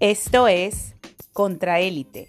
Esto es Contraélite.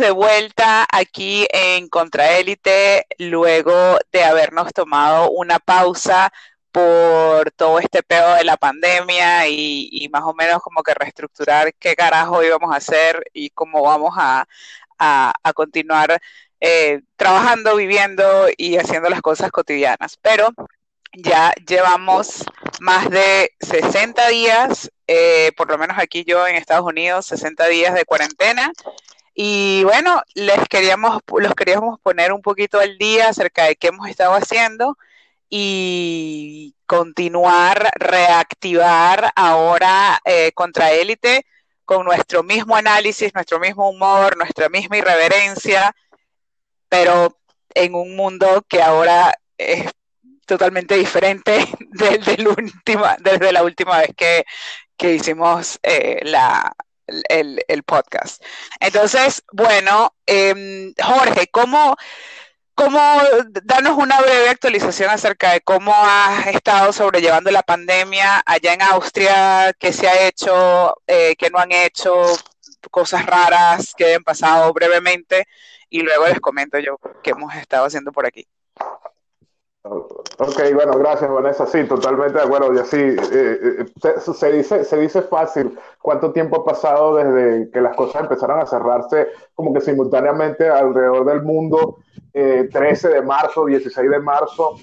De vuelta aquí en Contraélite luego de habernos tomado una pausa por todo este pedo de la pandemia y, y más o menos como que reestructurar qué carajo íbamos a hacer y cómo vamos a, a- a continuar eh, trabajando, viviendo y haciendo las cosas cotidianas. Pero ya llevamos más de 60 días, eh, por lo menos aquí yo en Estados Unidos, 60 días de cuarentena. Y bueno, les queríamos, los queríamos poner un poquito al día acerca de qué hemos estado haciendo y continuar, reactivar ahora eh, contra élite con nuestro mismo análisis, nuestro mismo humor, nuestra misma irreverencia, pero en un mundo que ahora es totalmente diferente desde, la última vez que, que hicimos eh, la, el, el podcast. Entonces, bueno, em, Jorge, ¿cómo, cómo, danos una breve actualización acerca de cómo has estado sobrellevando la pandemia allá en Austria, qué se ha hecho, eh, qué no han hecho, cosas raras que hayan pasado brevemente, y luego les comento yo qué hemos estado haciendo por aquí. Ok, bueno, gracias Vanessa. Sí, totalmente de acuerdo. Y así, eh, eh, se, dice, se dice fácil cuánto tiempo ha pasado desde que las cosas empezaron a cerrarse como que simultáneamente alrededor del mundo, eh, 13 de marzo, 16 de marzo,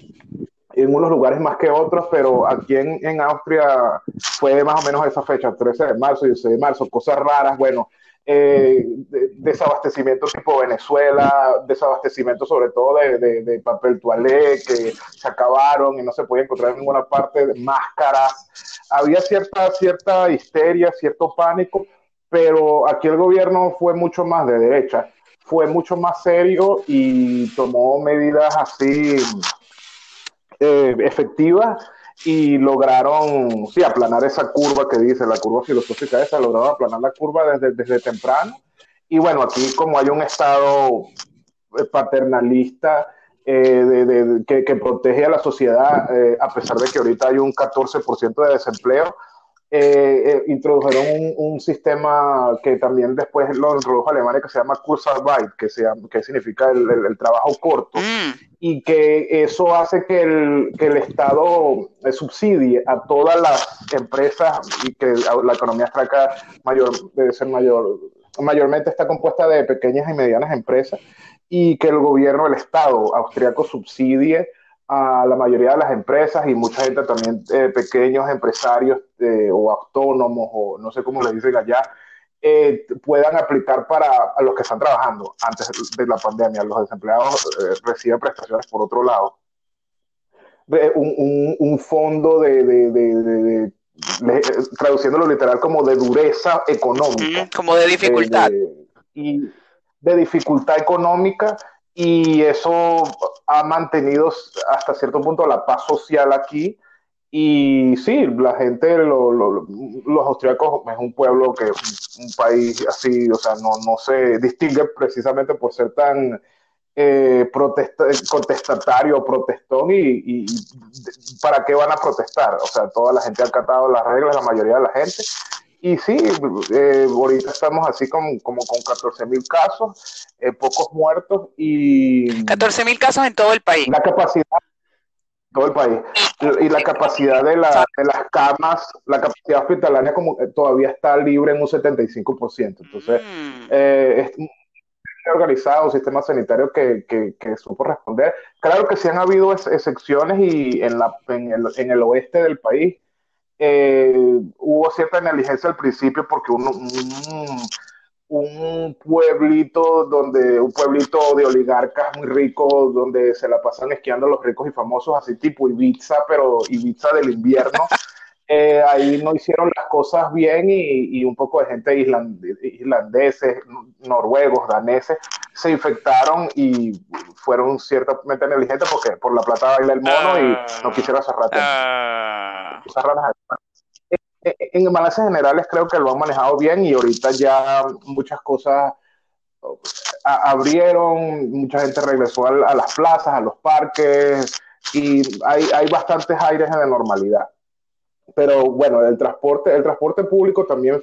en unos lugares más que otros, pero aquí en, en Austria fue más o menos esa fecha, 13 de marzo, 16 de marzo, cosas raras, bueno, eh, de- desabastecimiento tipo Venezuela, desabastecimiento sobre todo de, de- papel toalé que se acabaron y no se podía encontrar en ninguna parte, máscaras. Había cierta, cierta histeria, cierto pánico, pero aquí el gobierno fue mucho más de derecha, fue mucho más serio y tomó medidas así eh, efectivas y lograron, sí, aplanar esa curva que dice, la curva filosófica esa, lograron aplanar la curva desde, desde temprano. Y bueno, aquí como hay un Estado eh, paternalista eh, de- que protege a la sociedad, eh, a pesar de que ahorita hay un 14% de desempleo, eh, eh, introdujeron un, un sistema que también después lo introdujo Alemania que se llama Kurzarbeit, que, se llama- que significa el, el- el trabajo corto Mm, y que eso hace que el, que el Estado eh, subsidie a todas las empresas y que la economía austriaca mayor, debe ser mayor, mayormente está compuesta de pequeñas y medianas empresas y que el gobierno, el Estado austriaco subsidie a la mayoría de las empresas y mucha gente también, eh, pequeños empresarios eh, o autónomos o no sé cómo le dicen allá, eh, puedan aplicar para a los que están trabajando antes de la pandemia. Los desempleados eh, reciben prestaciones por otro lado. De un, un, un fondo de, de, de, traduciéndolo literal como de dureza económica como de dificultad. eh, y de dificultad económica y eso ha mantenido hasta cierto punto la paz social aquí y sí, la gente, lo- lo- los austriacos es un pueblo que un país así, o sea, no, no se distingue precisamente por ser tan eh, protesta- contestatario, protestón y- y para qué van a protestar. O sea, toda la gente ha acatado las reglas, la mayoría de la gente. Y sí, eh, ahorita estamos así como, como con 14 mil casos, eh, pocos muertos y 14 mil casos en todo el país. la capacidad, todo el país, y la capacidad de, la- de las camas, la capacidad hospitalaria como que todavía está libre en un 75%. Entonces, Mm, eh, es un organizado, un sistema sanitario que, que, que supo responder. Claro que sí han habido ex- excepciones y en, la, en, el, en el oeste del país eh, hubo cierta negligencia al principio porque uno, un, un pueblito donde, un pueblito de oligarcas muy ricos, donde se la pasan esquiando los ricos y famosos, así tipo Ibiza, pero Ibiza del invierno. Eh, ahí no hicieron las cosas bien y, y un poco de gente island- islandeses, noruegos, daneses, se infectaron y fueron ciertamente negligentes porque por la plata baila el mono y no quisieron cerrar. Ah, raras. Eh, En balances generales creo que lo han manejado bien y ahorita ya muchas cosas a- abrieron, mucha gente regresó a, las plazas, a los parques y hay, hay bastantes aires de normalidad. Pero bueno, el transporte, el transporte público también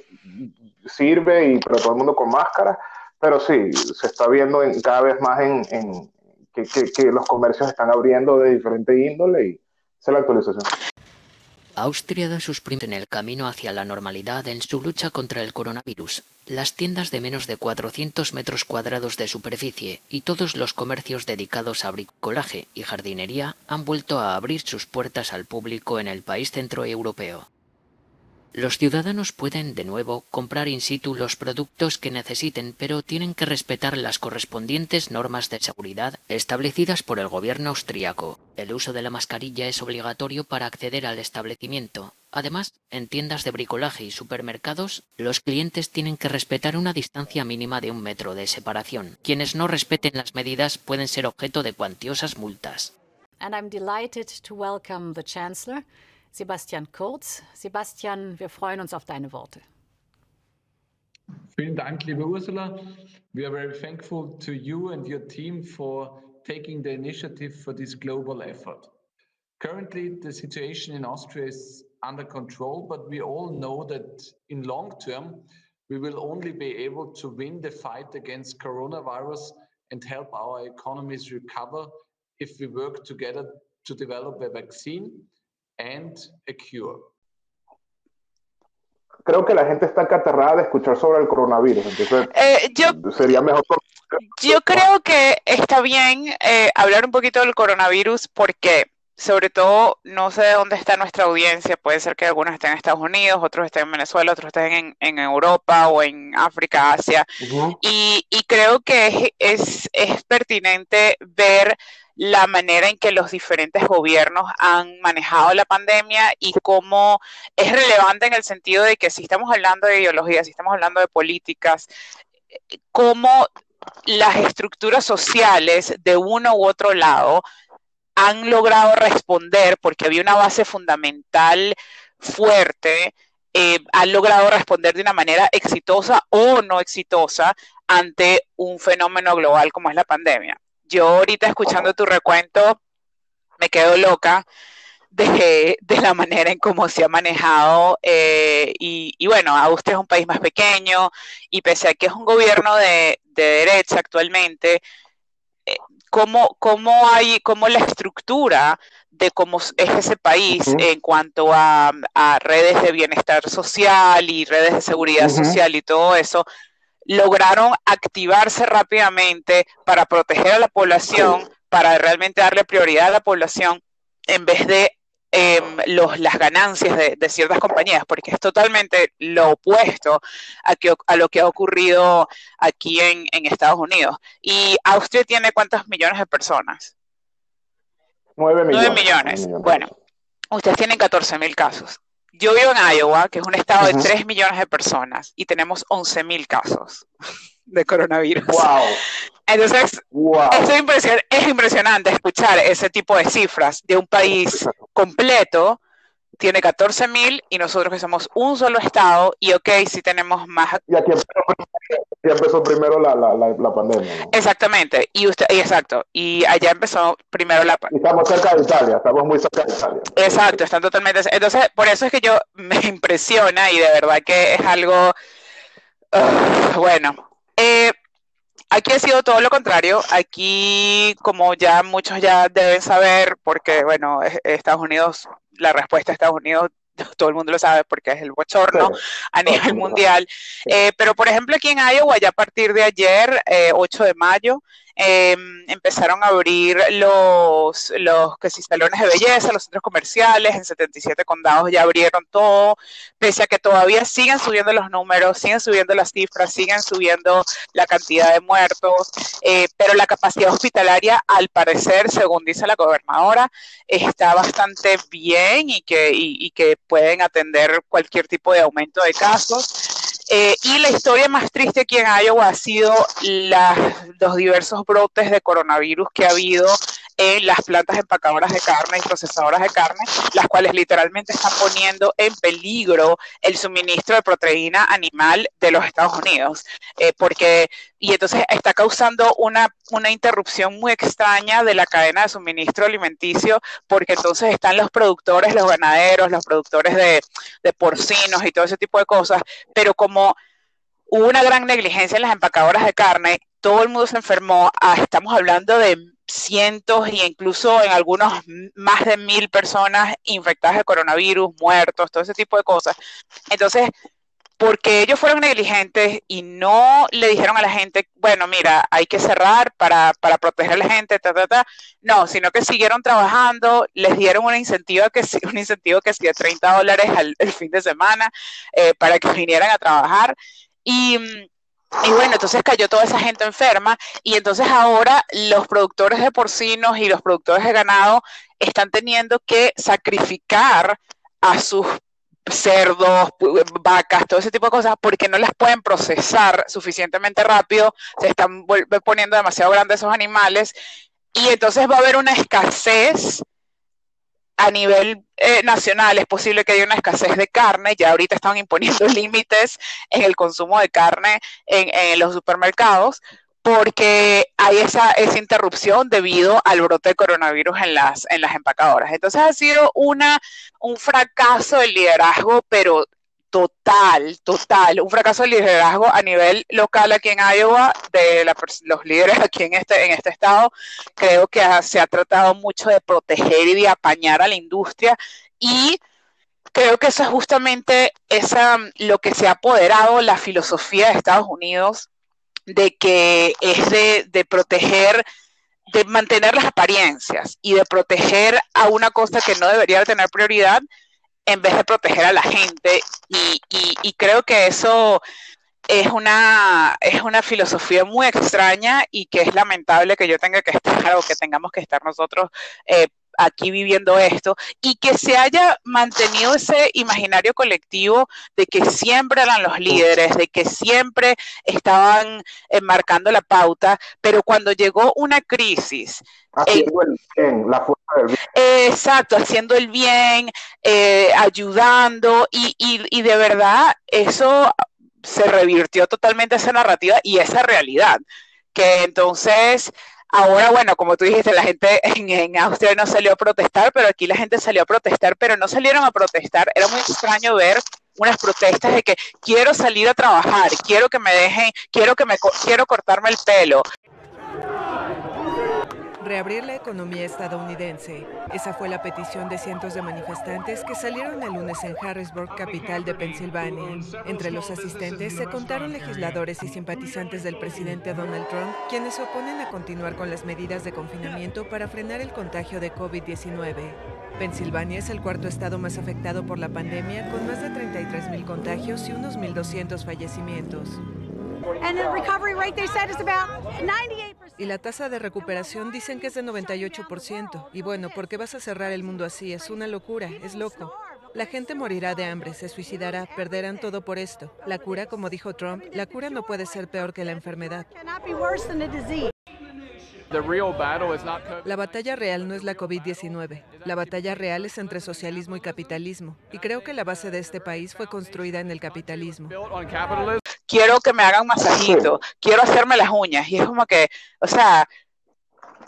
sirve y pero todo el mundo con máscara, pero sí, se está viendo en- cada vez más en, en que, que- que los comercios están abriendo de diferente índole y esa es la actualización. Austria da sus primeros en el camino hacia la normalidad en su lucha contra el coronavirus. Las tiendas de menos de 400 metros cuadrados de superficie y todos los comercios dedicados a bricolaje y jardinería han vuelto a abrir sus puertas al público en el país centroeuropeo. Los ciudadanos pueden, de nuevo, comprar in situ los productos que necesiten, pero tienen que respetar las correspondientes normas de seguridad establecidas por el gobierno austriaco. El uso de la mascarilla es obligatorio para acceder al establecimiento. Además, en tiendas de bricolaje y supermercados, los clientes tienen que respetar una distancia mínima de un metro de separación. Quienes no respeten las medidas pueden ser objeto de cuantiosas multas. And I'm delighted to welcome the Chancellor, Sebastian Kurz. Sebastian, wir freuen uns auf deine Worte. Vielen Dank, liebe Ursula. We are very thankful to you and your team for taking the initiative for this global effort. Currently, the situation in Austria is under control, but we all know that in long term, we will only be able to win the fight against coronavirus and help our economies recover if we work together to develop a vaccine and a cure. Creo que la gente está catarrada de escuchar sobre el coronavirus, entonces eh, yo sería mejor. Yo creo que está bien eh, hablar un poquito del coronavirus porque, sobre todo, no sé dónde está nuestra audiencia. Puede ser que algunos estén en Estados Unidos, otros estén en Venezuela, otros estén en, en Europa o en África, Asia. Y, y creo que es, es, es pertinente ver la manera en que los diferentes gobiernos han manejado la pandemia y cómo es relevante en el sentido de que si estamos hablando de ideología, si estamos hablando de políticas, cómo las estructuras sociales de uno u otro lado han logrado responder porque había una base fundamental fuerte, eh, han logrado responder de una manera exitosa o no exitosa ante un fenómeno global como es la pandemia. Yo ahorita escuchando tu recuento me quedo loca de, de la manera en cómo se ha manejado eh, y, y, bueno, Austria es un país más pequeño y pese a que es un gobierno de, de derecha actualmente, eh, ¿cómo, cómo, hay, cómo la estructura de cómo es ese país uh -huh. en cuanto a, a, redes de bienestar social y redes de seguridad uh -huh. social y todo eso, lograron activarse rápidamente para proteger a la población, para realmente darle prioridad a la población en vez de eh, los, las ganancias de, de, ciertas compañías, porque es totalmente lo opuesto a, que, a lo que ha ocurrido aquí en, en, Estados Unidos. ¿Y Austria tiene cuántos millones de personas? Nueve millones. Nueve millones. millones. Bueno, ustedes tienen 14 mil casos. Yo vivo en Iowa, que es un estado de 3 millones de personas, y tenemos 11 mil casos de coronavirus. Wow. Entonces, wow. es impresionante escuchar ese tipo de cifras de un país completo, tiene 14 mil y nosotros que somos un solo estado, y ok, sí tenemos más. Y aquí empezó, primero la, la, la, la pandemia. ¿no? Exactamente, y usted, y exacto, y allá empezó primero la pandemia. Estamos cerca de Italia, estamos muy cerca de Italia. Exacto, están totalmente. Entonces, por eso es que yo me impresiona y de verdad que es algo. Uh, bueno. Eh, Aquí ha sido todo lo contrario. Aquí, como ya muchos ya deben saber, porque, bueno, Estados Unidos, la respuesta de Estados Unidos, todo el mundo lo sabe porque es el bochorno a nivel mundial. Eh, pero, por ejemplo, aquí en Iowa, ya a partir de ayer, eh, 8 de mayo, em, empezaron a abrir los, los que si salones de belleza, los centros comerciales, en 77 condados ya abrieron todo, pese a que todavía siguen subiendo los números, siguen subiendo las cifras, siguen subiendo la cantidad de muertos, eh, pero la capacidad hospitalaria, al parecer, según dice la gobernadora, está bastante bien y que, y, y que pueden atender cualquier tipo de aumento de casos. Eh, y la historia más triste aquí en Iowa ha sido los diversos brotes de coronavirus que ha habido en las plantas empacadoras de carne y procesadoras de carne, las cuales literalmente están poniendo en peligro el suministro de proteína animal de los Estados Unidos. Eh, porque, y entonces está causando una, una interrupción muy extraña de la cadena de suministro alimenticio, porque entonces están los productores, los ganaderos, los productores de, de porcinos y todo ese tipo de cosas, pero como hubo una gran negligencia en las empacadoras de carne, todo el mundo se enfermó, ah, estamos hablando de cientos e incluso en algunos más de mil personas infectadas de coronavirus, muertos, todo ese tipo de cosas. Entonces, porque ellos fueron negligentes y no le dijeron a la gente, bueno, mira, hay que cerrar para, para proteger a la gente, ta, ta, ta. No, sino que siguieron trabajando, les dieron un incentivo que un incentivo que sí de 30 dólares al, el fin de semana eh, para que vinieran a trabajar. Y, mm, y bueno, entonces cayó toda esa gente enferma y entonces ahora los productores de porcinos y los productores de ganado están teniendo que sacrificar a sus cerdos, vacas, todo ese tipo de cosas, porque no las pueden procesar suficientemente rápido, se están poniendo demasiado grandes esos animales y entonces va a haber una escasez a nivel eh, nacional, es posible que haya una escasez de carne, ya ahorita están imponiendo límites en el consumo de carne en, los supermercados, porque hay esa, esa interrupción debido al brote de coronavirus en las, en las empacadoras. Entonces ha sido una, un fracaso de liderazgo, pero total, total, un fracaso de liderazgo a nivel local aquí en Iowa, de los líderes aquí en este, en este estado. Creo que se ha tratado mucho de proteger y de apañar a la industria y creo que eso es justamente esa, lo que se ha apoderado la filosofía de Estados Unidos de que es de, proteger, de mantener las apariencias y de proteger a una cosa que no debería de tener prioridad en vez de proteger a la gente. Y, y- creo que eso es una, es una filosofía muy extraña y que es lamentable que yo tenga que estar o que tengamos que estar nosotros eh, aquí viviendo esto y que se haya mantenido ese imaginario colectivo de que siempre eran los líderes, de que siempre estaban eh, marcando la pauta, pero cuando llegó una crisis, Haciendo el bien, la fuerza del bien. Exacto, haciendo el bien, eh, ayudando y, y- y de verdad eso se revirtió totalmente esa narrativa y esa realidad. Que entonces, ahora, bueno, como tú dijiste, la gente en, en Austria no salió a protestar, pero aquí la gente salió a protestar, pero no salieron a protestar. Era muy extraño ver unas protestas de que quiero salir a trabajar, quiero que me dejen, quiero que me, quiero cortarme el pelo, Reabrir la economía estadounidense. Esa fue la petición de cientos de manifestantes que salieron el lunes en Harrisburg, capital de Pensilvania. Entre los asistentes se contaron legisladores y simpatizantes del presidente Donald Trump, quienes se oponen a continuar con las medidas de confinamiento para frenar el contagio de COVID-19. Pensilvania es el cuarto estado más afectado por la pandemia, con más de 33.000 contagios y unos 1.200 fallecimientos. And the recovery rate they said is about 98%. Y la tasa de recuperación dicen que es de 98%. Y bueno, ¿por qué vas a cerrar el mundo así? Es una locura, es loco. La gente morirá de hambre, se suicidará, perderán todo por esto. La cura, como dijo Trump, la cura no puede ser peor que la enfermedad. La batalla real no es la COVID-19. La batalla real es entre socialismo y capitalismo. Y creo que la base de este país fue construida en el capitalismo. quiero que me hagan masajito, quiero hacerme las uñas. Y es como que, o sea,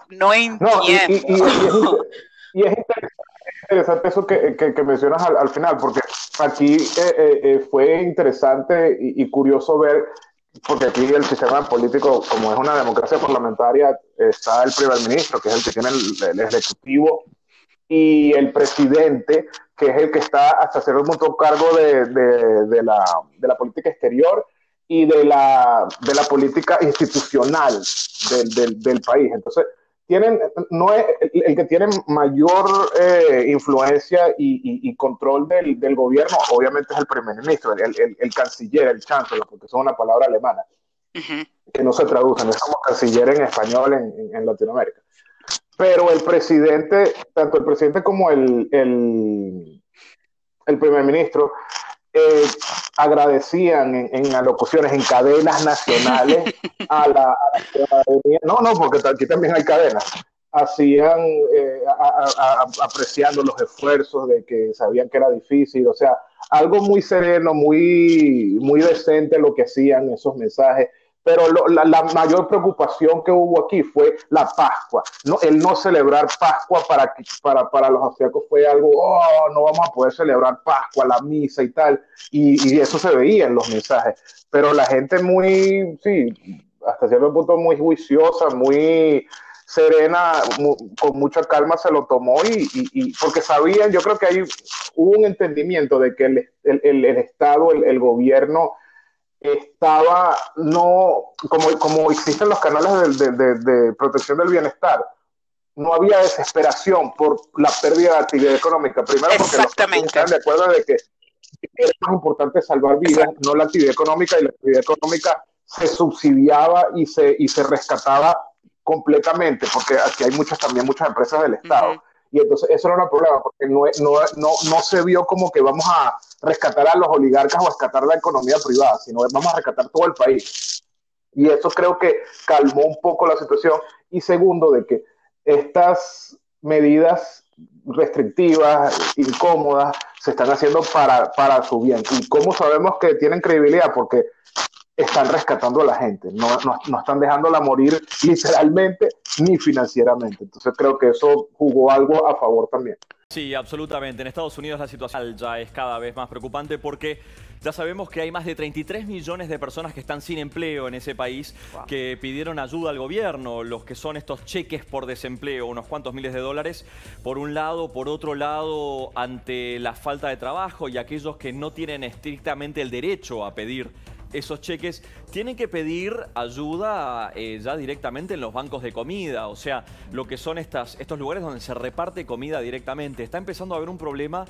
no No, y, y- y- entiendo. y y es interesante, eso que, que- que mencionas al, al final, porque aquí eh, eh, eh, fue interesante y, y curioso ver, porque aquí el sistema político, como es una democracia parlamentaria, está el primer ministro, que es el que tiene el, el ejecutivo, y el presidente, que es el que está hasta cierto punto cargo de, de- de la, de la política exterior y de la, de la política institucional del, del, del país. Entonces, tienen, no es, el que tiene mayor eh, influencia y, y, y control del, del, gobierno, obviamente es el primer ministro, el, el, el canciller, el chancellor, porque son una palabra alemana, uh -huh. que no se traduce, no es como canciller en español en, en, en, Latinoamérica. Pero el presidente, tanto el presidente como el, el, el primer ministro, eh, agradecían en, en, alocuciones, en cadenas nacionales a la, a ciudadanía. No, no, porque aquí también hay cadenas. Hacían, eh, a, a, apreciando los esfuerzos de que sabían que era difícil, o sea, algo muy sereno, muy, muy decente lo que hacían esos mensajes pero lo, la, mayor preocupación que hubo aquí fue la Pascua. El no celebrar Pascua para, para, para los austriacos fue algo, oh, no vamos a poder celebrar Pascua, la misa y tal, y, y, eso se veía en los mensajes. Pero la gente muy, sí, hasta cierto punto muy juiciosa, muy serena, muy, con mucha calma se lo tomó y, y, porque sabían, yo creo que hay, hubo un entendimiento de que el, el, el Estado, el, gobierno, estaba, no, como, como existen los canales de, de, de, protección del bienestar, no había desesperación por la pérdida de actividad económica. Primero porque los están de acuerdo de que es más importante salvar vidas, Exacto. no la actividad económica, y la actividad económica se subsidiaba y se, y se rescataba completamente, porque aquí hay muchas también muchas empresas del Estado. Uh -huh. Y entonces eso era un problema, porque no, no, no, no se vio como que vamos a rescatar a los oligarcas o rescatar la economía privada, sino vamos a rescatar todo el país. Y eso creo que calmó un poco la situación. Y segundo, de que estas medidas restrictivas, incómodas, se están haciendo para, para su bien. ¿Y cómo sabemos que tienen credibilidad? Porque están rescatando a la gente, no, no, no, están dejándola morir literalmente ni financieramente. Entonces creo que eso jugó algo a favor también. Sí, absolutamente. En Estados Unidos la situación ya es cada vez más preocupante porque ya sabemos que hay más de 33 millones de personas que están sin empleo en ese país wow. que pidieron ayuda al gobierno, los que son estos cheques por desempleo, unos cuantos miles de dólares, por un lado, por otro lado, ante la falta de trabajo y aquellos que no tienen estrictamente el derecho a pedir esos cheques, tienen que pedir ayuda eh, ya directamente en los bancos de comida, o sea, lo que son estos lugares donde se reparte comida directamente. Está empezando a haber un problema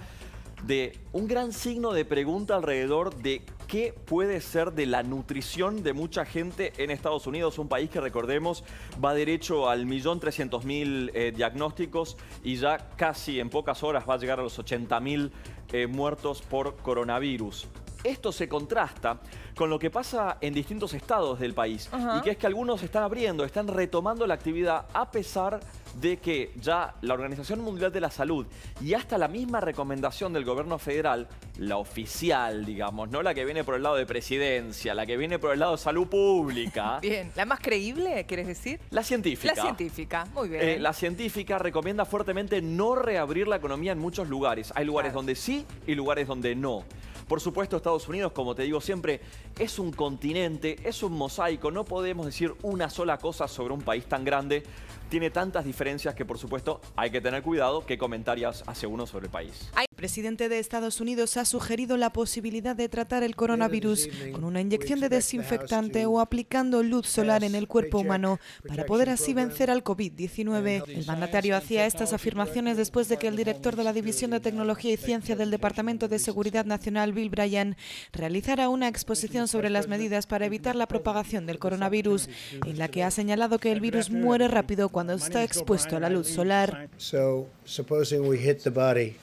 de un gran signo de pregunta alrededor de qué puede ser de la nutrición de mucha gente en Estados Unidos, un país que recordemos va derecho al millón trescientos mil eh, diagnósticos y ya casi en pocas horas va a llegar a los 80 mil eh, muertos por coronavirus. Esto se contrasta con lo que pasa en distintos estados del país uh -huh. y que es que algunos están abriendo, están retomando la actividad a pesar de que ya la Organización Mundial de la Salud y hasta la misma recomendación del gobierno federal, la oficial, digamos, no la que viene por el lado de presidencia, la que viene por el lado de salud pública. bien, ¿la más creíble, quieres decir? La científica. La científica, muy bien. Eh, la científica recomienda fuertemente no reabrir la economía en muchos lugares. Hay lugares claro. donde sí y lugares donde no. Por supuesto, Estados Unidos, como te digo siempre, es un continente, es un mosaico. No podemos decir una sola cosa sobre un país tan grande. Tiene tantas diferencias que, por supuesto, hay que tener cuidado qué comentarios hace uno sobre el país. El presidente de Estados Unidos ha sugerido la posibilidad de tratar el coronavirus con una inyección de desinfectante o aplicando luz solar en el cuerpo humano para poder así vencer al COVID-19. El mandatario hacía estas afirmaciones después de que el director de la División de Tecnología y Ciencia del Departamento de Seguridad Nacional, Bill Bryan, realizara una exposición sobre las medidas para evitar la propagación del coronavirus, en la que ha señalado que el virus muere rápido cuando está expuesto a la luz solar. So, supposing we hit the body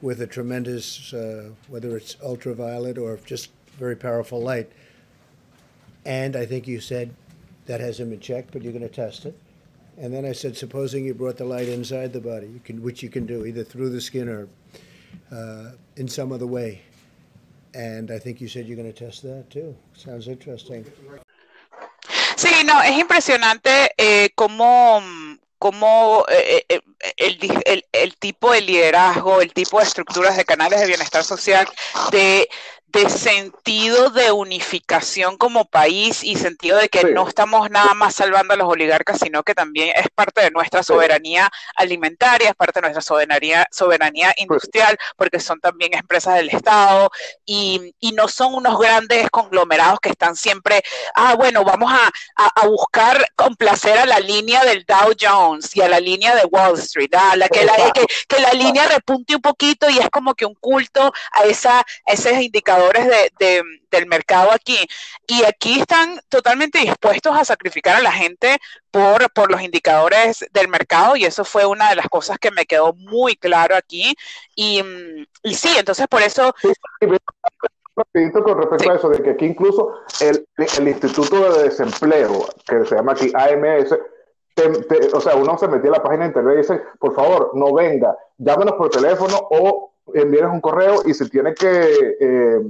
with a tremendous, uh, whether it's ultraviolet or just very powerful light, and I think you said that hasn't been checked, but you're going to test it. And then I said, supposing you brought the light inside the body, you can, which you can do either through the skin or uh, in some other way. And I think you said you're going to test that too. Sounds interesting. Sí, no, es impresionante eh, cómo, cómo eh, eh, el, el, el, tipo de liderazgo, el tipo de estructuras de canales de bienestar social de, de sentido de unificación como país y sentido de que no estamos nada más salvando a los oligarcas, sino que también es parte de nuestra soberanía alimentaria, es parte de nuestra soberanía, soberanía industrial, porque son también empresas del Estado y, y no son unos grandes conglomerados que están siempre, ah, bueno, vamos a, a, a buscar complacer a la línea del Dow Jones y a la línea de Wall Street, la, que, la, que, que la línea repunte un poquito y es como que un culto a, esa, a esos de, de, del mercado aquí. Y aquí están totalmente dispuestos a sacrificar a la gente por, por los indicadores del mercado y eso fue una de las cosas que me quedó muy claro aquí. Y, y sí, entonces por eso... con respecto a eso, de que aquí incluso el, el, Instituto de Desempleo, que se llama aquí AMS, te, te, o sea, uno se metía a la página de internet y dice, por favor, no venga, llámenos por teléfono o envíenos un correo y si tiene que eh,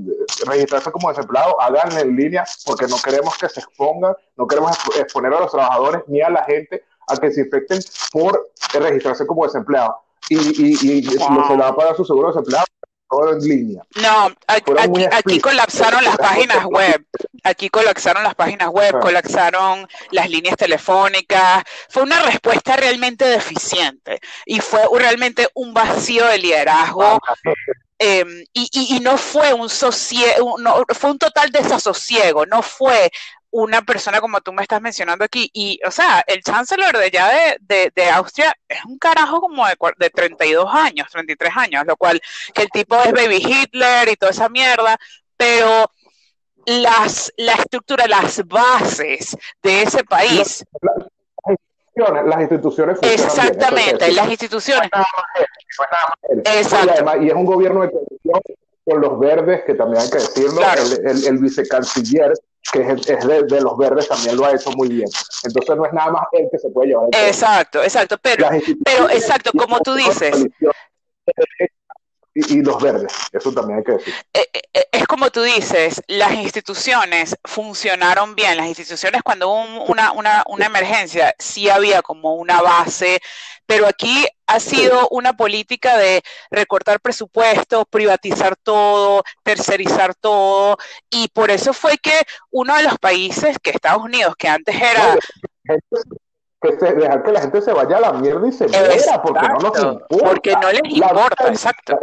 registrarse como desempleado, hagan en línea porque no queremos que se expongan, no queremos exponer a los trabajadores ni a la gente a que se infecten por registrarse como desempleado. Y, y, y wow. se le va a pagar su seguro de desempleado todo en línea. No, aquí, aquí, aquí, colapsaron las páginas web, aquí colapsaron las páginas web, ah. colapsaron las líneas telefónicas, fue una respuesta realmente deficiente y fue realmente un vacío de liderazgo. Ah, eh, y, y, y, no fue un no, fue un total desasosiego, no fue una persona como tú me estás mencionando aquí. Y, o sea, el chancellor de ya de, de, de Austria es un carajo como de, de, 32 años, 33 años, lo cual, que el tipo es baby Hitler y toda esa mierda, pero las, la estructura, las bases de ese país. Las instituciones Exactamente, bien, las instituciones. Exacto. Y, y es un gobierno de con los verdes, que también hay que decirlo, claro. el, el, el, vicecanciller que es, es de, de, los verdes también lo ha hecho muy bien. Entonces no es nada más él que se puede llevar. Exacto, exacto, pero, pero exacto, como tú dices. Y, y, los verdes, eso también hay que decir. Eh, eh, es como tú dices, las instituciones funcionaron bien, las instituciones cuando hubo una, una, una emergencia, sí había como una base pero aquí ha sido una política de recortar presupuestos, privatizar todo, tercerizar todo, y por eso fue que uno de los países que Estados Unidos, que antes era... Que se, dejar que la gente se vaya a la mierda y se muera, porque no nos importa. Porque no les importa, la, exacto.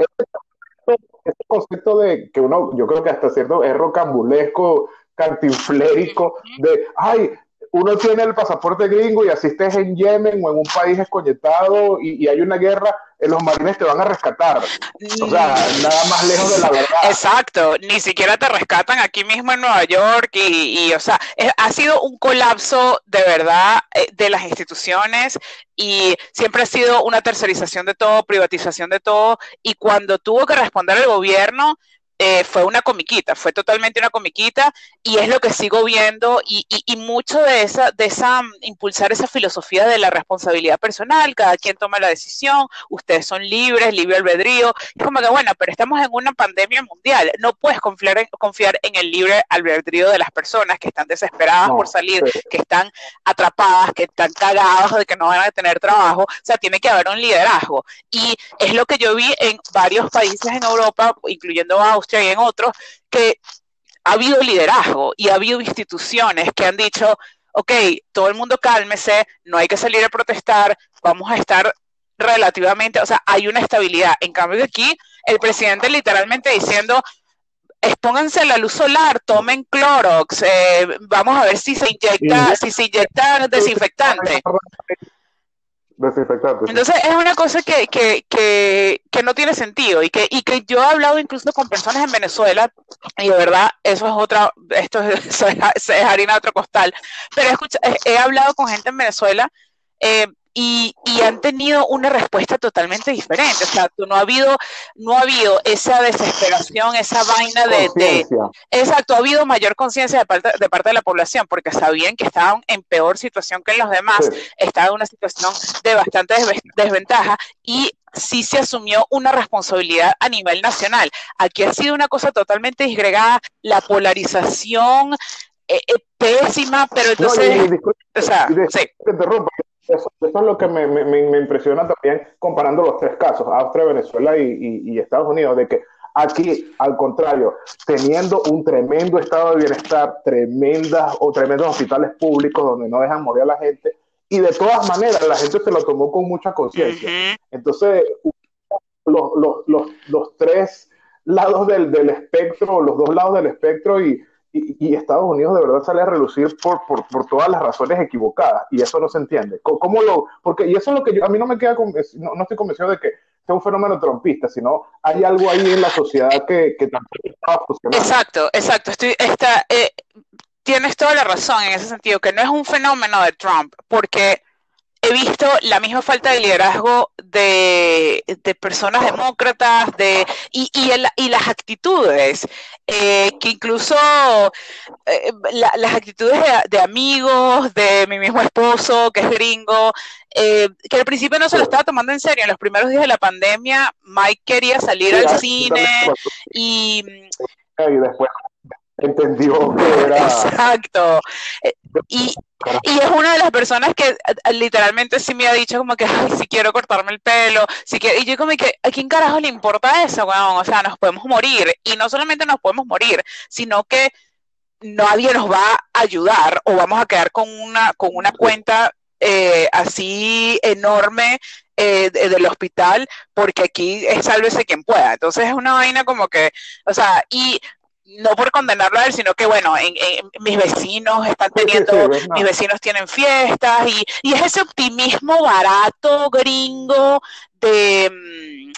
Este concepto de que uno, yo creo que hasta cierto es rocambulesco, cantinflérico, de, ay, uno tiene el pasaporte gringo y así estés en Yemen o en un país escoñetado y, y hay una guerra, eh, los marines te van a rescatar. O sea, nada más lejos de la verdad. Exacto, ni siquiera te rescatan aquí mismo en Nueva York y, y o sea, es, ha sido un colapso de verdad eh, de las instituciones y siempre ha sido una tercerización de todo, privatización de todo y cuando tuvo que responder el gobierno, eh, fue una comiquita, fue totalmente una comiquita y es lo que sigo viendo y, y, y, mucho de esa, de esa, impulsar esa filosofía de la responsabilidad personal, cada quien toma la decisión, ustedes son libres, libre albedrío, es como que bueno, pero estamos en una pandemia mundial, no puedes confiar en, confiar en el libre albedrío de las personas que están desesperadas no, por salir, sí. que están atrapadas, que están cagados de que no van a tener trabajo, o sea, tiene que haber un liderazgo y es lo que yo vi en varios países en Europa, incluyendo Austria, y en otros, que ha habido liderazgo y ha habido instituciones que han dicho, ok, todo el mundo cálmese, no hay que salir a protestar, vamos a estar relativamente, o sea, hay una estabilidad. En cambio, aquí el presidente literalmente diciendo, expónganse la luz solar, tomen Clorox, eh, vamos a ver si se inyecta, si se inyecta desinfectante. Entonces es una cosa que, que, que, que, no tiene sentido y que, y que yo he hablado incluso con personas en Venezuela y de verdad eso es otra, esto es, es, harina de otro costal, pero he, he, hablado con gente en Venezuela eh, y, y, han tenido una respuesta totalmente diferente. O sea, no ha habido, no ha habido esa desesperación, esa vaina de, de exacto, ha habido mayor conciencia de parte, de parte de la población, porque sabían que estaban en peor situación que los demás, sí. estaban en una situación de bastante desventaja y sí se asumió una responsabilidad a nivel nacional. Aquí ha sido una cosa totalmente disgregada, la polarización eh, eh, pésima, pero entonces, no, y, y, o sea, sí. Te interrumpo eso, eso, es lo que me, me, me, impresiona también comparando los tres casos, Austria, Venezuela y, y, y, Estados Unidos, de que Aquí, al contrario, teniendo un tremendo estado de bienestar, tremendas o tremendos hospitales públicos donde no dejan morir a la gente, y de todas maneras la gente se lo tomó con mucha conciencia. Entonces, los, los, los, los, tres lados del, del espectro, los dos lados del espectro, y, y, y, Estados Unidos de verdad sale a relucir por, por, por, todas las razones equivocadas, y eso no se entiende. ¿Cómo, lo, porque, y eso es lo que yo, a mí no me queda, no, no estoy convencido de que sea un fenómeno trompista, sino hay algo ahí en la sociedad que, que tampoco está funcionando. Exacto, exacto. Estoy, está, eh, tienes toda la razón en ese sentido, que no es un fenómeno de Trump, porque he visto la misma falta de liderazgo de, de personas demócratas de, y, y, el, y las actitudes, eh, que incluso eh, la, las actitudes de, de, amigos, de mi mismo esposo, que es gringo, eh, que al principio no se lo estaba tomando en serio. En los primeros días de la pandemia, Mike quería salir sí, al cine y... Y después entendió que era... Exacto. Y, y es una de las personas que eh, literalmente sí me ha dicho como que, ay, si quiero cortarme el pelo, si quiero, y yo como que, ¿a quién carajo le importa eso, weón? O sea, nos podemos morir, y no solamente nos podemos morir, sino que nadie nos va a ayudar o vamos a quedar con una, con una cuenta eh, así enorme eh, del hospital, porque aquí es sálvese quien pueda. Entonces es una vaina como que, o sea, y no por condenarlo a él, sino que bueno, en, en, mis vecinos están teniendo, sí, sí, mis vecinos tienen fiestas y, y, es ese optimismo barato, gringo, de, mm,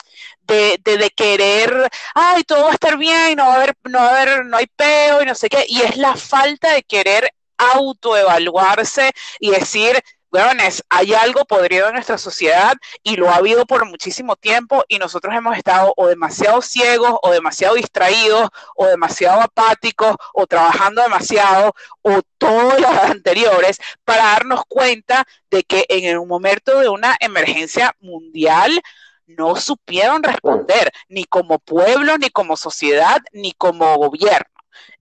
de, de, de, querer, ay, todo va a estar bien, no va a haber, no va a haber, no hay peo y no sé qué, y es la falta de querer autoevaluarse y decir, weones, hay algo podrido en nuestra sociedad y lo ha habido por muchísimo tiempo y nosotros hemos estado o demasiado ciegos o demasiado distraídos o demasiado apáticos o trabajando demasiado o todas las anteriores para darnos cuenta de que en un momento de una emergencia mundial no supieron responder ni como pueblo, ni como sociedad, ni como gobierno.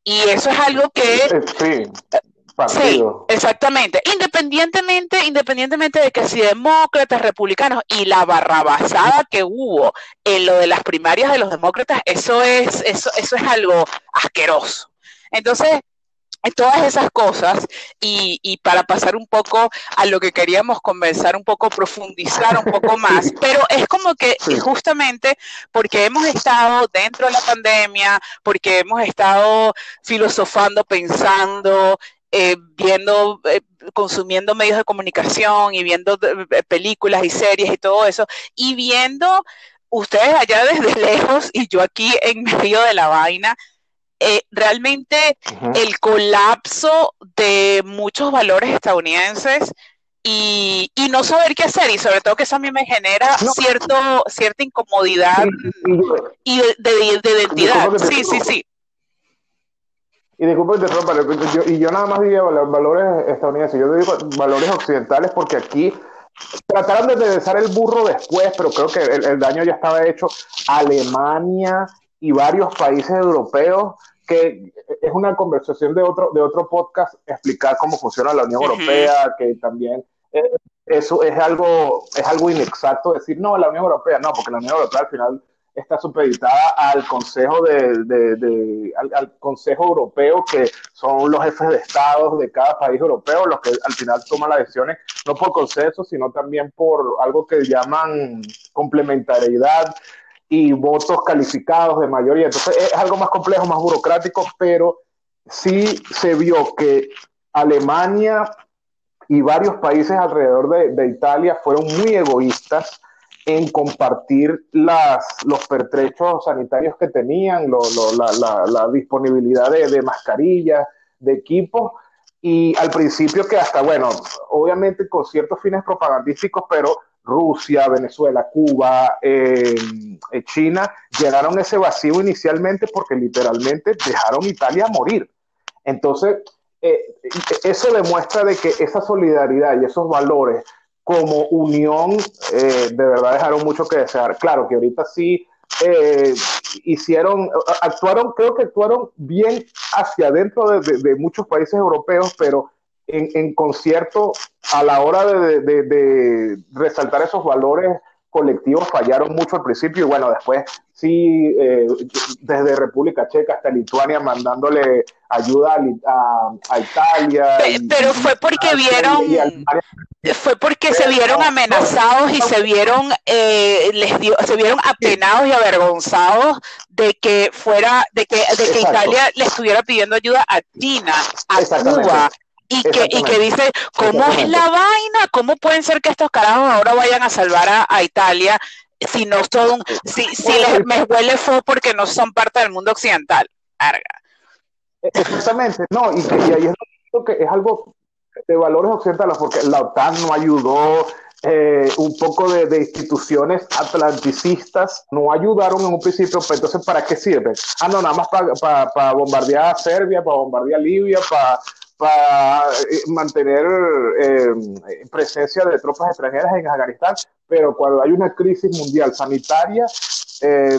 Y eso es algo que... Sí Sí, exactamente. Independientemente, independientemente de que si demócratas, republicanos y la barrabasada que hubo en lo de las primarias de los demócratas, eso es, eso, eso es algo asqueroso. Entonces, todas esas cosas y, y, para pasar un poco a lo que queríamos conversar, un poco profundizar un poco más, pero es como que sí. justamente porque hemos estado dentro de la pandemia, porque hemos estado filosofando, pensando, eh, viendo, eh, consumiendo medios de comunicación y viendo eh, películas y series y todo eso, y viendo ustedes allá desde lejos y yo aquí en medio de la vaina, eh, realmente uh -huh. el colapso de muchos valores estadounidenses y, y, no saber qué hacer, y sobre todo que eso a mí me genera no. cierto, cierta incomodidad sí, y de, de, de identidad. Sí, sí, sí. Y disculpe que te rompa, yo, y yo nada más diría valores estadounidenses, yo digo valores occidentales porque aquí trataron de regresar el burro después, pero creo que el, el, daño ya estaba hecho. Alemania y varios países europeos, que es una conversación de otro, de otro podcast, explicar cómo funciona la Unión uh -huh. Europea, que también eh, eso es algo, es algo inexacto decir, no, la Unión Europea, no, porque la Unión Europea al final está supeditada al Consejo de, de, de al, al, Consejo Europeo, que son los jefes de Estado de cada país europeo, los que al final toman las decisiones, no por consenso, sino también por algo que llaman complementariedad y votos calificados de mayoría. Entonces es algo más complejo, más burocrático, pero sí se vio que Alemania y varios países alrededor de, de Italia fueron muy egoístas en compartir las, los pertrechos sanitarios que tenían, lo, lo, la, la, la, disponibilidad de, de, mascarillas, de equipos, y al principio que hasta, bueno, obviamente con ciertos fines propagandísticos, pero Rusia, Venezuela, Cuba, eh, China, llenaron ese vacío inicialmente porque literalmente dejaron Italia morir. Entonces, eh, eso demuestra de que esa solidaridad y esos valores como unión eh, de verdad dejaron mucho que desear. Claro que ahorita sí eh, hicieron, actuaron, creo que actuaron bien hacia adentro de, muchos países europeos, pero en, concierto a la hora de resaltar esos valores colectivos fallaron mucho al principio y bueno, después sí, eh, desde República Checa hasta Lituania mandándole ayuda a, a- a Italia. Y- Pero fue porque vieron, y fue porque se vieron amenazados y se vieron, eh, les dio, se vieron apenados y avergonzados de que fuera, de que, de que. Italia le estuviera pidiendo ayuda a China, a. Cuba. Y que, y que dice, ¿cómo es la vaina? ¿Cómo pueden ser que estos carajos ahora vayan a salvar a, a Italia si no son, si, si les me huele fue porque no son parte del mundo occidental? Verga. Exactamente, no, y, y ahí es lo que es algo de valores occidentales, porque la OTAN no ayudó, eh, un poco de, de instituciones atlanticistas no ayudaron en un principio, pero entonces ¿para qué sirven? Ah, no, nada más para bombardear a Serbia, para bombardear Libia, para mantener eh, presencia de tropas extranjeras en Afganistán, pero cuando hay una crisis mundial sanitaria, eh,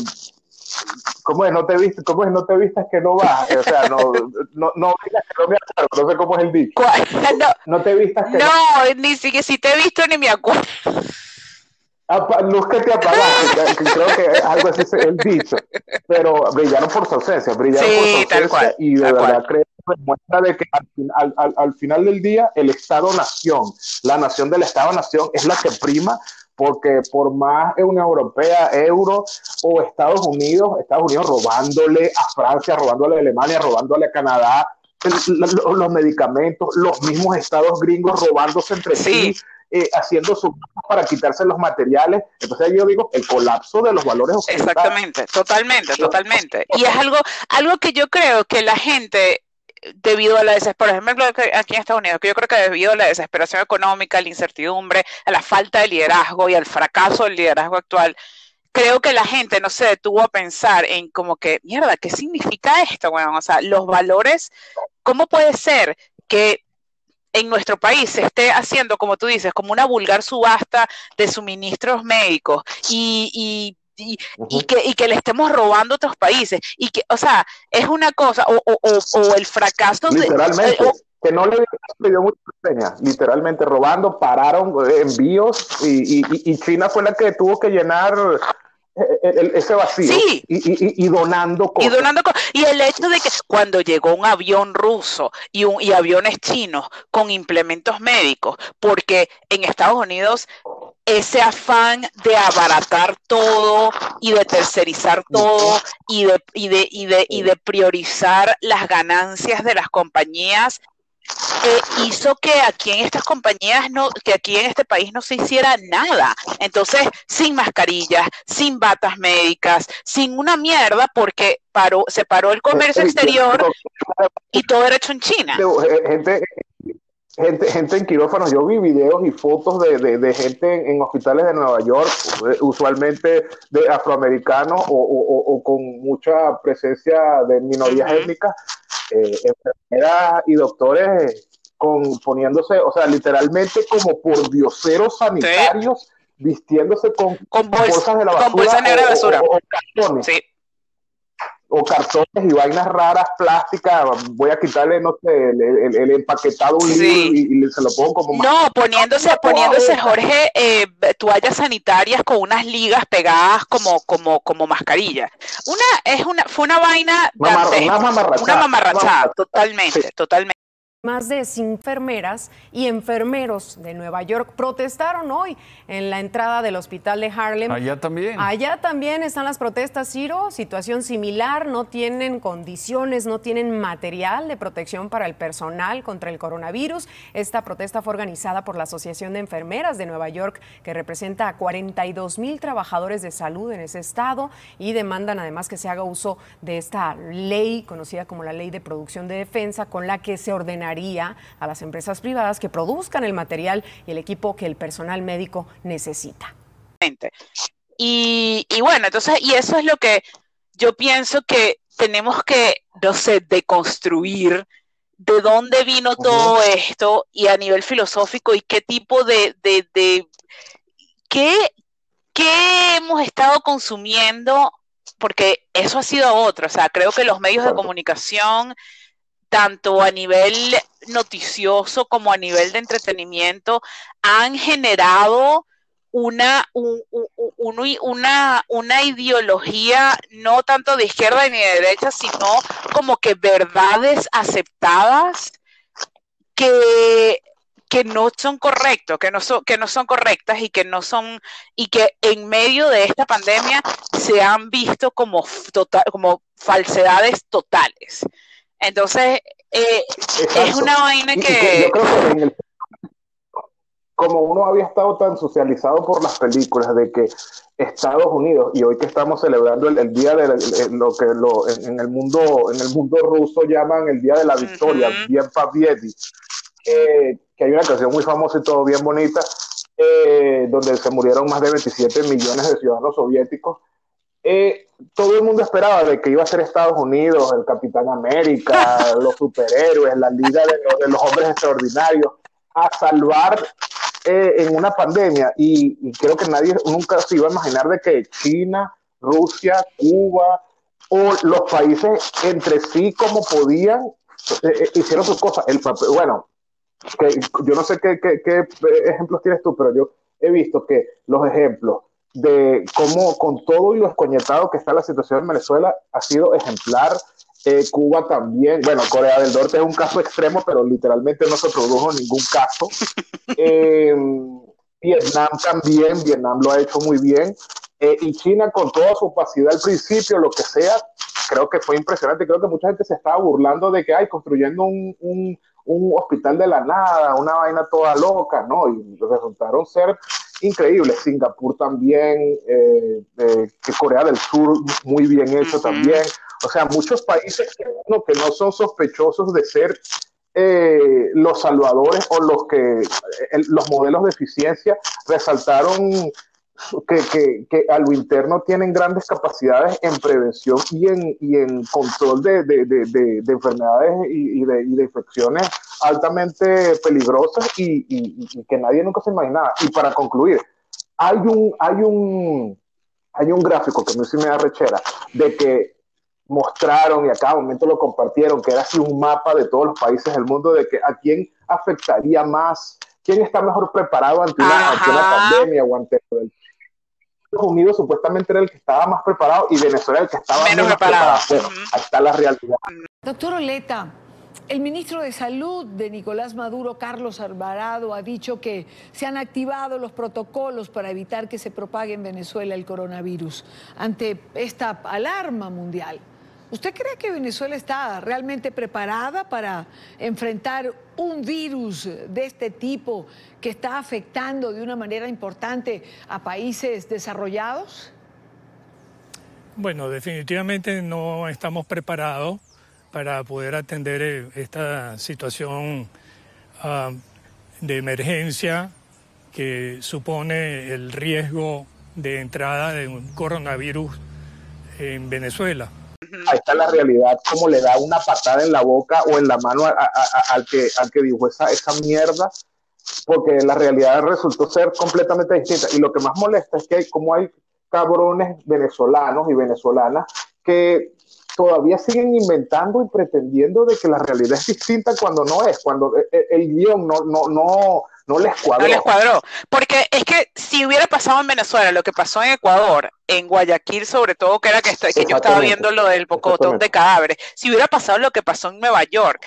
¿Cómo es? No te viste, ¿cómo es? No te vistas que no vas. O sea, no, no, no vengas que no me acuerdo. No sé cómo es el dicho. No, No te vistas que no. no, ni siquiera si te he visto ni me acuerdo. Luz que te que creo que es algo así es el dicho. Pero brillaron por su ausencia, brillaron Sí, por su tal ausencia cual, y de verdad creo demuestra de que al, al- al- al final del día el Estado-nación, la nación del Estado-nación es la que prima porque por más Unión Europea, Euro o Estados Unidos, Estados Unidos robándole a Francia, robándole a Alemania, robándole a Canadá, el- los medicamentos, los mismos estados gringos robándose entre sí, eh, haciendo su para quitarse los materiales. Entonces yo digo, el colapso de los valores occidentales. Exactamente, totalmente, totalmente. Y es algo, algo que yo creo que la gente, debido a la desesperación, por ejemplo, aquí en Estados Unidos, que yo creo que debido a la desesperación económica, a la incertidumbre, a la falta de liderazgo y al fracaso del liderazgo actual, creo que la gente no se detuvo a pensar en como que, mierda, ¿qué significa esto, weón? O sea, los valores, ¿cómo puede ser que en nuestro país se esté haciendo, como tú dices, como una vulgar subasta de suministros médicos y, y, y, y que, y que le estemos robando a otros países? Y que, o sea, es una cosa, o, o, o, o el fracaso de... Literalmente. o- que no le dio mucha seña, literalmente robando, pararon eh, envíos y, y- y- y China fue la que tuvo que llenar eh, el- ese vacío Sí. y, y- y- y donando y cosas. donando co- y el hecho de que cuando llegó un avión ruso y, un, y aviones chinos con implementos médicos, porque en Estados Unidos ese afán de abaratar todo y de tercerizar todo y de, y de, y de, y de priorizar las ganancias de las compañías eh, hizo que aquí en estas compañías no, que aquí en este país no se hiciera nada. Entonces, sin mascarillas, sin batas médicas, sin una mierda, porque paró, se paró el comercio exterior y todo era hecho en China. Gente, gente, gente en quirófanos, yo vi videos y fotos de, de- de gente en, en hospitales de Nueva York, eh, usualmente de afroamericanos o, o- con mucha presencia de minorías étnicas, eh, enfermeras y doctores con, poniéndose, o sea, literalmente como por dioseros sanitarios, vistiéndose con, bolsas de la basura con bolsas negras de o- basura. o- o cartones o cartones y vainas raras plásticas, voy a quitarle, no sé, el, el- el empaquetado un Sí. libro y, y se lo pongo como No, poniéndose, poniéndose Jorge, eh, toallas sanitarias con unas ligas pegadas como, como, como mascarilla. Una, es una, fue una vaina una mamarrachada. una mamarrachada, Una- totalmente, totalmente. Más de enfermeras y enfermeros de Nueva York protestaron hoy en la entrada del hospital de Harlem. Allá también. Allá también están las protestas, Ciro. Situación similar, no tienen condiciones, no tienen material de protección para el personal contra el coronavirus. Esta protesta fue organizada por la Asociación de Enfermeras de Nueva York, que representa a 42 mil trabajadores de salud en ese estado y demandan además que se haga uso de esta ley conocida como la Ley de Producción de Defensa, con la que se ordenaría a las empresas privadas que produzcan el material y el equipo que el personal médico necesita. Y, y bueno, entonces, y eso es lo que yo pienso que tenemos que, no sé, deconstruir de dónde vino todo esto y a nivel filosófico y qué tipo de, de, de qué, qué hemos estado consumiendo, porque eso ha sido otro, o sea, creo que los medios de comunicación, tanto a nivel noticioso como a nivel de entretenimiento, han generado una, un- un- un- una, una ideología no tanto de izquierda ni de derecha, sino como que verdades aceptadas que, que no son correctos, que no son, que no son correctas y que no son, y que en medio de esta pandemia se han visto como, total, como falsedades totales. Entonces, eh, es una vaina que... yo creo que en el- como uno había estado tan socializado por las películas de que Estados Unidos y hoy que estamos celebrando el, el día de el- lo que lo, en, en el mundo en el mundo ruso llaman el día de la victoria, Bien Paviedi, que, que hay una canción muy famosa y todo bien bonita eh, donde se murieron más de 27 millones de ciudadanos soviéticos. Eh, todo el mundo esperaba de que iba a ser Estados Unidos, el Capitán América, los superhéroes, la Liga de los, de los Hombres Extraordinarios, a salvar eh, en una pandemia. Y, y creo que nadie nunca se iba a imaginar de que China, Rusia, Cuba o los países entre sí como podían eh, hicieron sus cosas. El bueno, que yo no sé qué, qué- qué ejemplos tienes tú, pero yo he visto que los ejemplos de cómo con todo y lo escoñetado que está la situación en Venezuela ha sido ejemplar. Eh, Cuba también, bueno, Corea del Norte es un caso extremo, pero literalmente no se produjo ningún caso. Eh, Vietnam también, Vietnam lo ha hecho muy bien. Eh, y China con toda su opacidad al principio, lo que sea, creo que fue impresionante. Creo que mucha gente se estaba burlando de que hay construyendo un, un, un hospital de la nada, una vaina toda loca, ¿no? Y resultaron ser increíbles. Singapur también, eh, eh, que Corea del Sur muy bien hecho también. O sea, muchos países que, no, que no son sospechosos de ser eh, los salvadores o los que los modelos de eficiencia resaltaron que, que, que a lo interno tienen grandes capacidades en prevención y en, y en control de, de, de, de- de enfermedades y, y de, y de infecciones altamente peligrosas y, y- y que nadie nunca se imaginaba. Y para concluir, hay un, hay un, hay un gráfico que a mí sí me da rechera de que mostraron y a cada momento lo compartieron, que era así un mapa de todos los países del mundo de que a quién afectaría más, quién está mejor preparado ante una, ante una pandemia o ante el Estados Unidos supuestamente era el que estaba más preparado y Venezuela el que estaba menos, preparado. Bueno, ahí está la realidad. Doctor Oleta, el ministro de Salud de Nicolás Maduro, Carlos Alvarado, ha dicho que se han activado los protocolos para evitar que se propague en Venezuela el coronavirus ante esta alarma mundial. ¿Usted cree que Venezuela está realmente preparada para enfrentar un virus de este tipo que está afectando de una manera importante a países desarrollados? Bueno, definitivamente no estamos preparados para poder atender eh, esta situación ah, de emergencia que supone el riesgo de entrada de un coronavirus en Venezuela. Ahí está la realidad, como le da una patada en la boca o en la mano a- a- a- al, que, al que dijo esa, esa mierda, porque la realidad resultó ser completamente distinta. Y lo que más molesta es que como hay cabrones venezolanos y venezolanas que todavía siguen inventando y pretendiendo de que la realidad es distinta cuando no es, cuando el, el- el guion no, no, no, no les cuadró. No les cuadró. Porque es que si hubiera pasado en Venezuela lo que pasó en Ecuador, en Guayaquil sobre todo, que era que, estoy- que yo estaba viendo lo del bocotón de cadáveres, si hubiera pasado lo que pasó en Nueva York,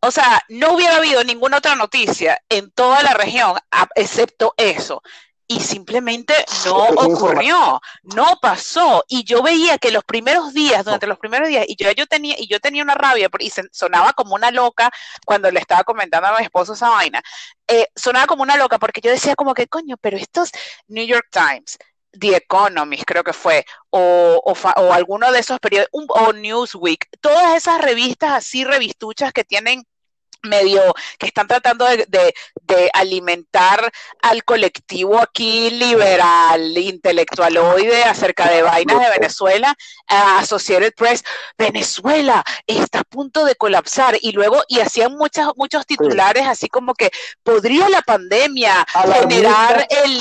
o sea, no hubiera habido ninguna otra noticia en toda la región, excepto eso. Y simplemente no ocurrió, no pasó. Y yo veía que los primeros días, durante los primeros días, y yo, yo tenía, y yo tenía una rabia, y sonaba como una loca cuando le estaba comentando a mi esposo esa vaina. Eh, sonaba como una loca porque yo decía como que coño, pero estos New York Times, The Economist creo que fue, o, o, fa- o alguno de esos periodos, un- o Newsweek, todas esas revistas así, revistuchas que tienen medio, que están tratando de, de- de alimentar al colectivo aquí liberal, intelectualoide acerca de vainas de Venezuela, ah, Associated Press, Venezuela está a punto de colapsar y luego, y hacían muchas, muchos titulares así como que podría la pandemia generar el,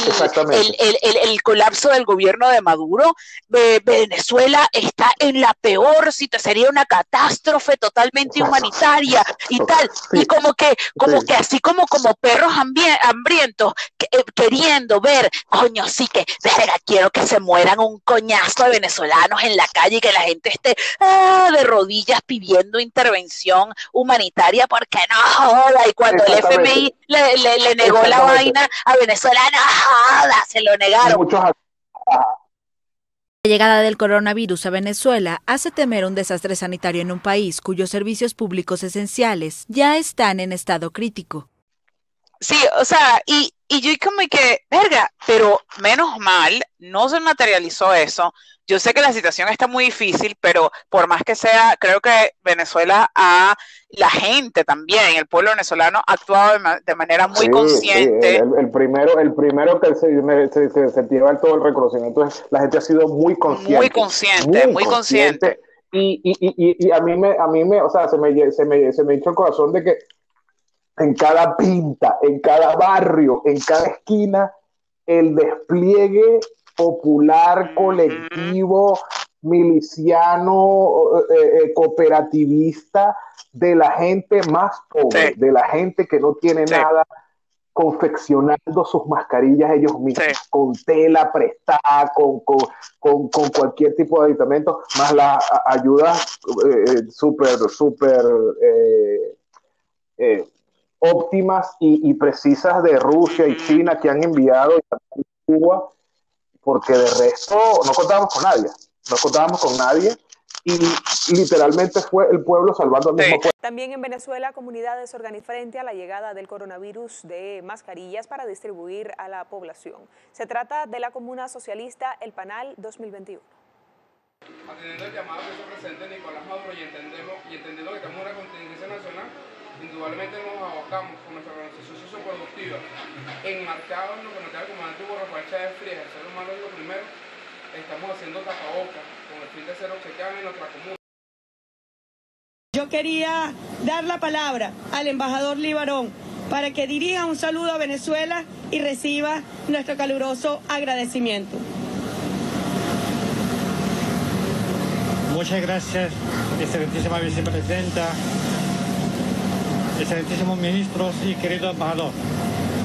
el, el- el- colapso del gobierno de Maduro. Ve- Venezuela está en la peor situación, sería una catástrofe totalmente humanitaria y tal. Y como que, como que así como, como perros hambrientos, que- eh, queriendo ver, coño, sí que, verga, quiero que se mueran un coñazo de venezolanos en la calle y que la gente esté ah, de rodillas pidiendo intervención humanitaria porque no joda, y cuando el. FMI le, le- le negó la vaina a Venezuela, no joda, se lo negaron. Muchos La llegada del coronavirus a Venezuela hace temer un desastre sanitario en un país cuyos servicios públicos esenciales ya están en estado crítico. Sí, o sea, y, y yo como que, verga, pero menos mal, no se materializó eso. Yo sé que la situación está muy difícil, pero por más que sea, creo que Venezuela ha, la gente también, el pueblo venezolano ha actuado de, ma- de manera muy Sí, consciente. sí, el, el primero, el primero que se, se, se, se lleva todo el reconocimiento es la gente ha sido muy consciente. Muy consciente, muy consciente. Y, y, y, y- y a mí me, a mí me, o sea, se me, se me, se me hinchó el corazón de que en cada pinta, en cada barrio, en cada esquina, el despliegue popular, colectivo, miliciano, eh, eh, cooperativista de la gente más pobre, de la gente que no tiene nada, confeccionando sus mascarillas ellos mismos, con tela prestada, con, con, con, con cualquier tipo de aditamento, más las ayudas eh, súper, súper eh, eh, óptimas y, y precisas de Rusia y China que han enviado y también Cuba, porque de resto no contábamos con nadie, no contábamos con nadie y literalmente fue el pueblo salvando al mismo pueblo. También en Venezuela, comunidades organizan frente a la llegada del coronavirus de mascarillas para distribuir a la población. Se trata de la comuna socialista El Panal 2021. Atendiendo el llamado que hizo el presidente Nicolás Maduro y, entendemos, y entendiendo que estamos en una contingencia nacional, indudablemente nos abocamos con nuestra organización socioproductiva, enmarcado en lo que nos comandante Hugo Rafael Chávez Frías, el ser humano es lo primero, estamos haciendo tapabocas con el fin de ser obsequiados en nuestra comuna. Yo quería dar la palabra al embajador Libarón para que dirija un saludo a Venezuela y reciba nuestro caluroso agradecimiento. Muchas gracias, excelentísima vicepresidenta, excelentísimos ministros y querido embajador.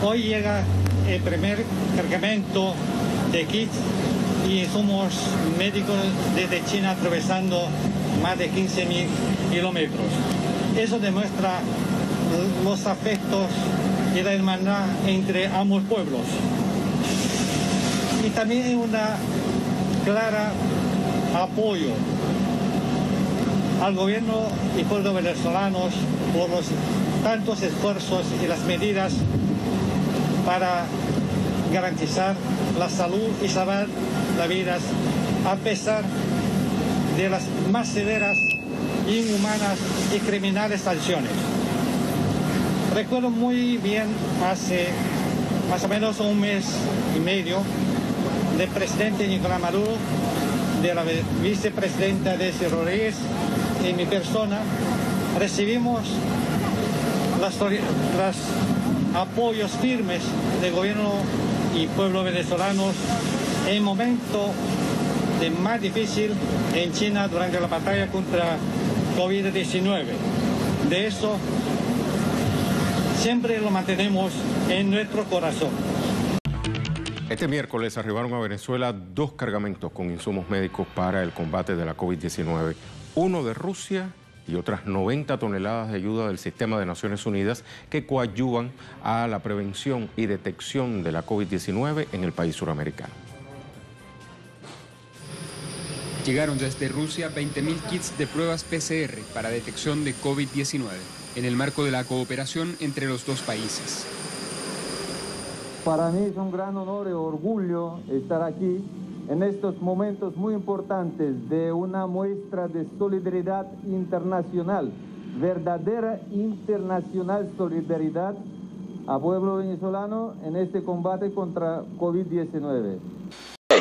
Hoy llega el primer cargamento de kits y insumos médicos desde China atravesando más de 15.000 kilómetros. Eso demuestra los afectos y la hermandad entre ambos pueblos. Y también una clara apoyo al gobierno y pueblo venezolanos por los tantos esfuerzos y las medidas para garantizar la salud y salvar las vidas a pesar de las más severas, inhumanas y criminales sanciones. Recuerdo muy bien hace más o menos un mes y medio del presidente Nicolás Maduro, de la vicepresidenta Desi Rodríguez y mi persona, recibimos los apoyos firmes del gobierno y pueblo venezolanos en momento de más difícil en China durante la batalla contra COVID-19. De eso siempre lo mantenemos en nuestro corazón. Este miércoles arribaron a Venezuela dos cargamentos con insumos médicos para el combate de la COVID-19, uno de Rusia y otras 90 toneladas de ayuda del Sistema de Naciones Unidas que coadyuvan a la prevención y detección de la COVID-19 en el país suramericano. Llegaron desde Rusia 20.000 kits de pruebas PCR para detección de COVID-19 en el marco de la cooperación entre los dos países. Para mí es un gran honor y orgullo estar aquí en estos momentos muy importantes de una muestra de solidaridad internacional, verdadera internacional solidaridad a pueblo venezolano en este combate contra COVID-19.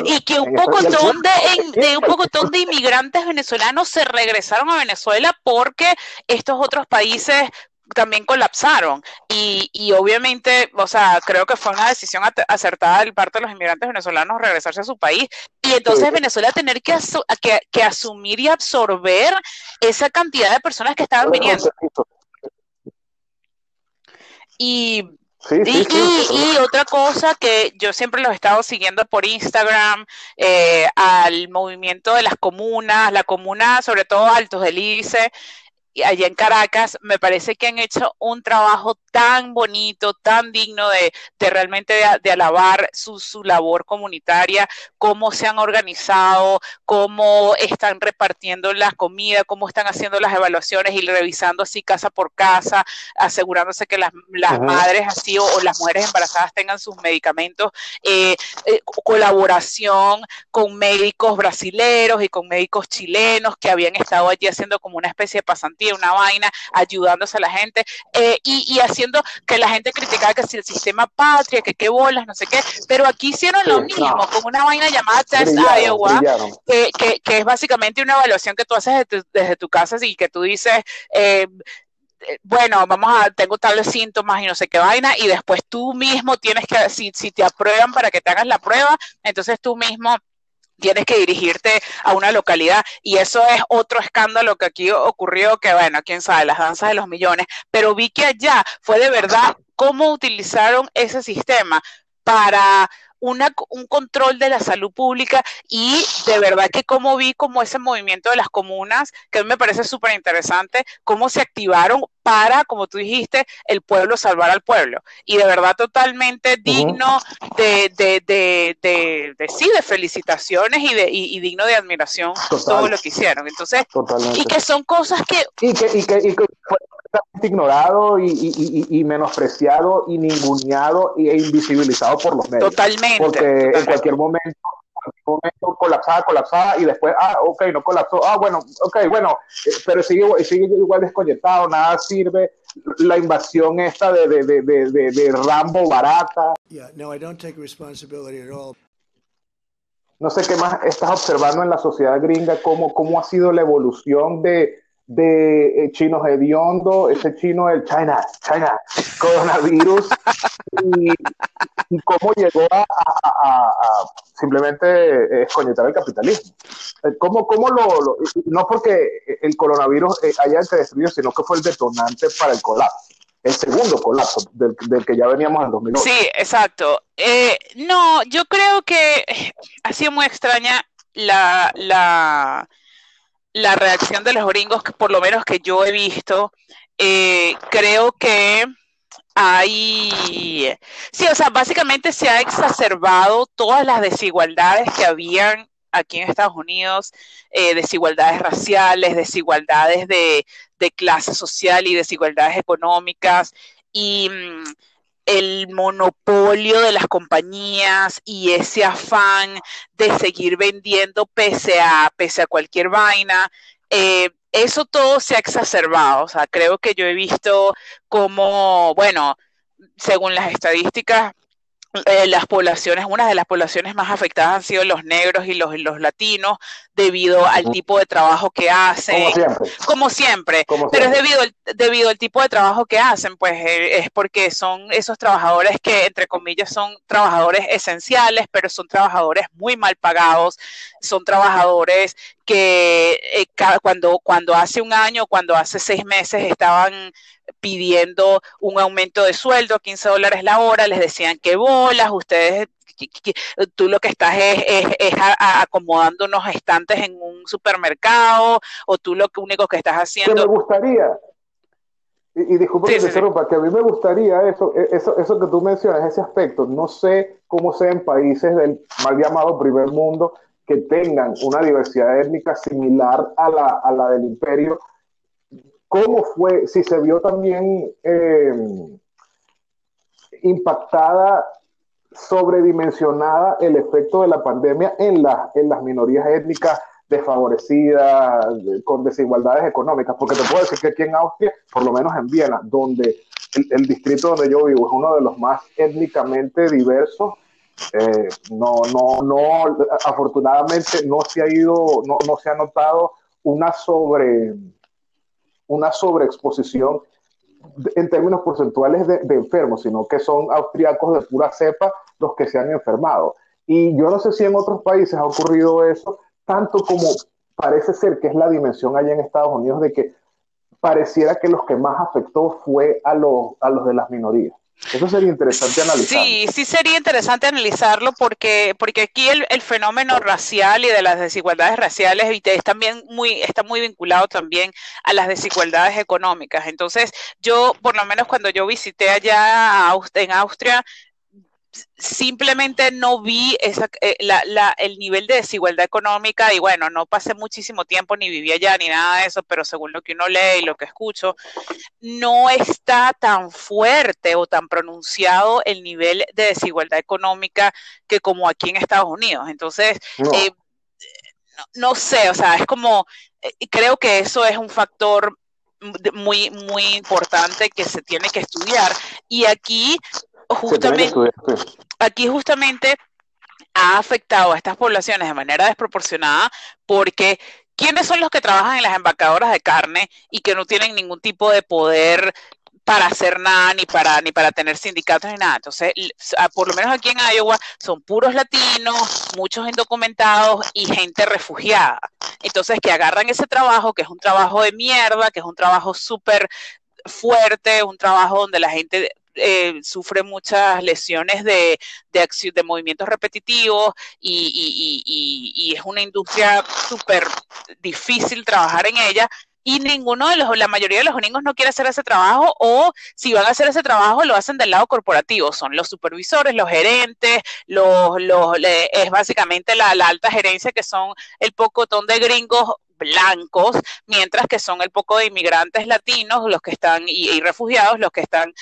y que un pocotón de, de un pocotón de inmigrantes venezolanos se regresaron a Venezuela porque estos otros países también colapsaron. Y, y obviamente, o sea, creo que fue una decisión acertada del parte de los inmigrantes venezolanos regresarse a su país. Y entonces Venezuela tener que, asu que, que asumir y absorber esa cantidad de personas que estaban viniendo. Y y, otra cosa que yo siempre los he estado siguiendo por Instagram, eh, al movimiento de las comunas, la comuna, sobre todo Altos del Ice, allá en Caracas, me parece que han hecho un trabajo tan bonito, tan digno de, realmente de, alabar su, labor comunitaria, cómo se han organizado, cómo están repartiendo la comida, cómo están haciendo las evaluaciones y revisando así casa por casa, asegurándose que las, madres así o, las mujeres embarazadas tengan sus medicamentos, eh, eh, colaboración con médicos brasileros y con médicos chilenos que habían estado allí haciendo como una especie de pasantía una vaina, ayudándose a la gente eh, y, haciendo que la gente criticaba que si el sistema patria, que qué bolas, no sé qué, pero aquí hicieron lo mismo con una vaina llamada Test Iowa, que, que, es básicamente una evaluación que tú haces desde tu, casa y que tú dices, eh, eh, bueno, vamos a, tengo tales síntomas y no sé qué vaina, y después tú mismo tienes que, si, si te aprueban para que te hagas la prueba, entonces tú mismo tienes que dirigirte a una localidad y eso es otro escándalo que aquí ocurrió, que bueno, quién sabe, las danzas de los millones, pero vi que allá fue de verdad cómo utilizaron ese sistema para un control de la salud pública y de verdad que como vi como ese movimiento de las comunas, que me parece súper interesante, cómo se activaron para, como tú dijiste, el pueblo salvar al pueblo. Y de verdad totalmente digno de, de, de, de, sí, de felicitaciones y, de, y, digno de admiración todo lo que hicieron. Entonces, y que son cosas que... Y que, y que, y que ignorado y, menospreciado y ninguneado e invisibilizado por los medios. Totalmente. Porque en cualquier momento, en momento colapsada, colapsada y después, ah, ok, no colapsó, ah, bueno, ok, bueno, eh, pero sigue, sigue igual desconectado, nada sirve. La invasión esta de, de, de, de, Rambo barata. no, I don't take responsibility at all. No sé qué más estás observando en la sociedad gringa, cómo, cómo ha sido la evolución de, de eh, chinos hediondo, ese chino el China, China, coronavirus, y, cómo llegó a, simplemente escoñetar el capitalismo. Eh, ¿Cómo, cómo lo, no porque el coronavirus eh, haya destruido, sino que fue el detonante para el colapso el segundo colapso del, que ya veníamos en 2008. Sí, exacto. no, yo creo que ha sido muy extraña la, la, la reacción de los gringos, que por lo menos que yo he visto, eh, creo que hay, sí, o sea, básicamente se ha exacerbado todas las desigualdades que habían aquí en Estados Unidos, eh, desigualdades raciales, desigualdades de, de, clase social y desigualdades económicas. Y mm, el monopolio de las compañías y ese afán de seguir vendiendo pese a, pese a cualquier vaina, eh, eso todo se ha exacerbado. O sea, creo que yo he visto como, bueno, según las estadísticas, eh, las poblaciones, una de las poblaciones más afectadas han sido los negros y los, los latinos debido al tipo de trabajo que hacen. Como siempre. pero es debido al, debido al tipo de trabajo que hacen, pues eh, es porque son esos trabajadores que, entre comillas, son trabajadores esenciales, pero son trabajadores muy mal pagados, son trabajadores que eh, cuando, cuando hace un año, cuando hace seis meses estaban pidiendo un aumento de sueldo, 15 dólares la hora, les decían que bolas, ustedes, tú lo que estás es, es, acomodando unos estantes en un supermercado, o tú lo único que estás haciendo... Me gustaría, y, y disculpe que que a mí me gustaría eso, e, eso, eso que tú mencionas, ese aspecto, no sé cómo sea en países del mal llamado primer mundo, que tengan una diversidad étnica similar a la, a la del imperio, cómo fue, si se vio también eh, impactada, sobredimensionada el efecto de la pandemia en, en las minorías étnicas desfavorecidas, con desigualdades económicas, porque te puedo decir que aquí en Austria, por lo menos en Viena, donde el, distrito donde yo vivo es uno de los más étnicamente diversos, eh, no, no, no, afortunadamente no se ha ido, no, no se ha notado una sobre una sobreexposición en términos porcentuales de, enfermos, sino que son austriacos de pura cepa los que se han enfermado. Y yo no sé si en otros países ha ocurrido eso, tanto como parece ser que es la dimensión allá en Estados Unidos de que pareciera que los que más afectó fue a los, a los de las minorías. Eso sería interesante analizar. Sí, sí sería interesante analizarlo porque, porque aquí el, el, fenómeno racial y de las desigualdades raciales es también muy, está muy vinculado también a las desigualdades económicas. Entonces, yo, por lo menos cuando yo visité allá en Austria, simplemente no vi esa, eh, la, la, el nivel de desigualdad económica y bueno, no pasé muchísimo tiempo ni vivía allá ni nada de eso, pero según lo que uno lee y lo que escucho, no está tan fuerte o tan pronunciado el nivel de desigualdad económica que como aquí en Estados Unidos. Entonces, no, eh, no, no sé, o sea, es como, eh, creo que eso es un factor muy, muy importante que se tiene que estudiar. Y aquí justamente, aquí justamente ha afectado a estas poblaciones de manera desproporcionada porque ¿quiénes son los que trabajan en las embarcadoras de carne y que no tienen ningún tipo de poder para hacer nada, ni para, ni para tener sindicatos ni nada. Entonces, por lo menos aquí en Iowa son puros latinos, muchos indocumentados y gente refugiada. Entonces, que agarran ese trabajo, que es un trabajo de mierda, que es un trabajo súper fuerte, un trabajo donde la gente eh, sufre muchas lesiones de, de, de movimientos repetitivos y, y, y, es una industria súper difícil trabajar en ella y ninguno de los, la mayoría de los gringos no quiere hacer ese trabajo o si van a hacer ese trabajo lo hacen del lado corporativo, son los supervisores, los gerentes, los, los es básicamente la, alta gerencia que son el pocotón de gringos blancos, mientras que son el poco de inmigrantes latinos los que están y, refugiados los que están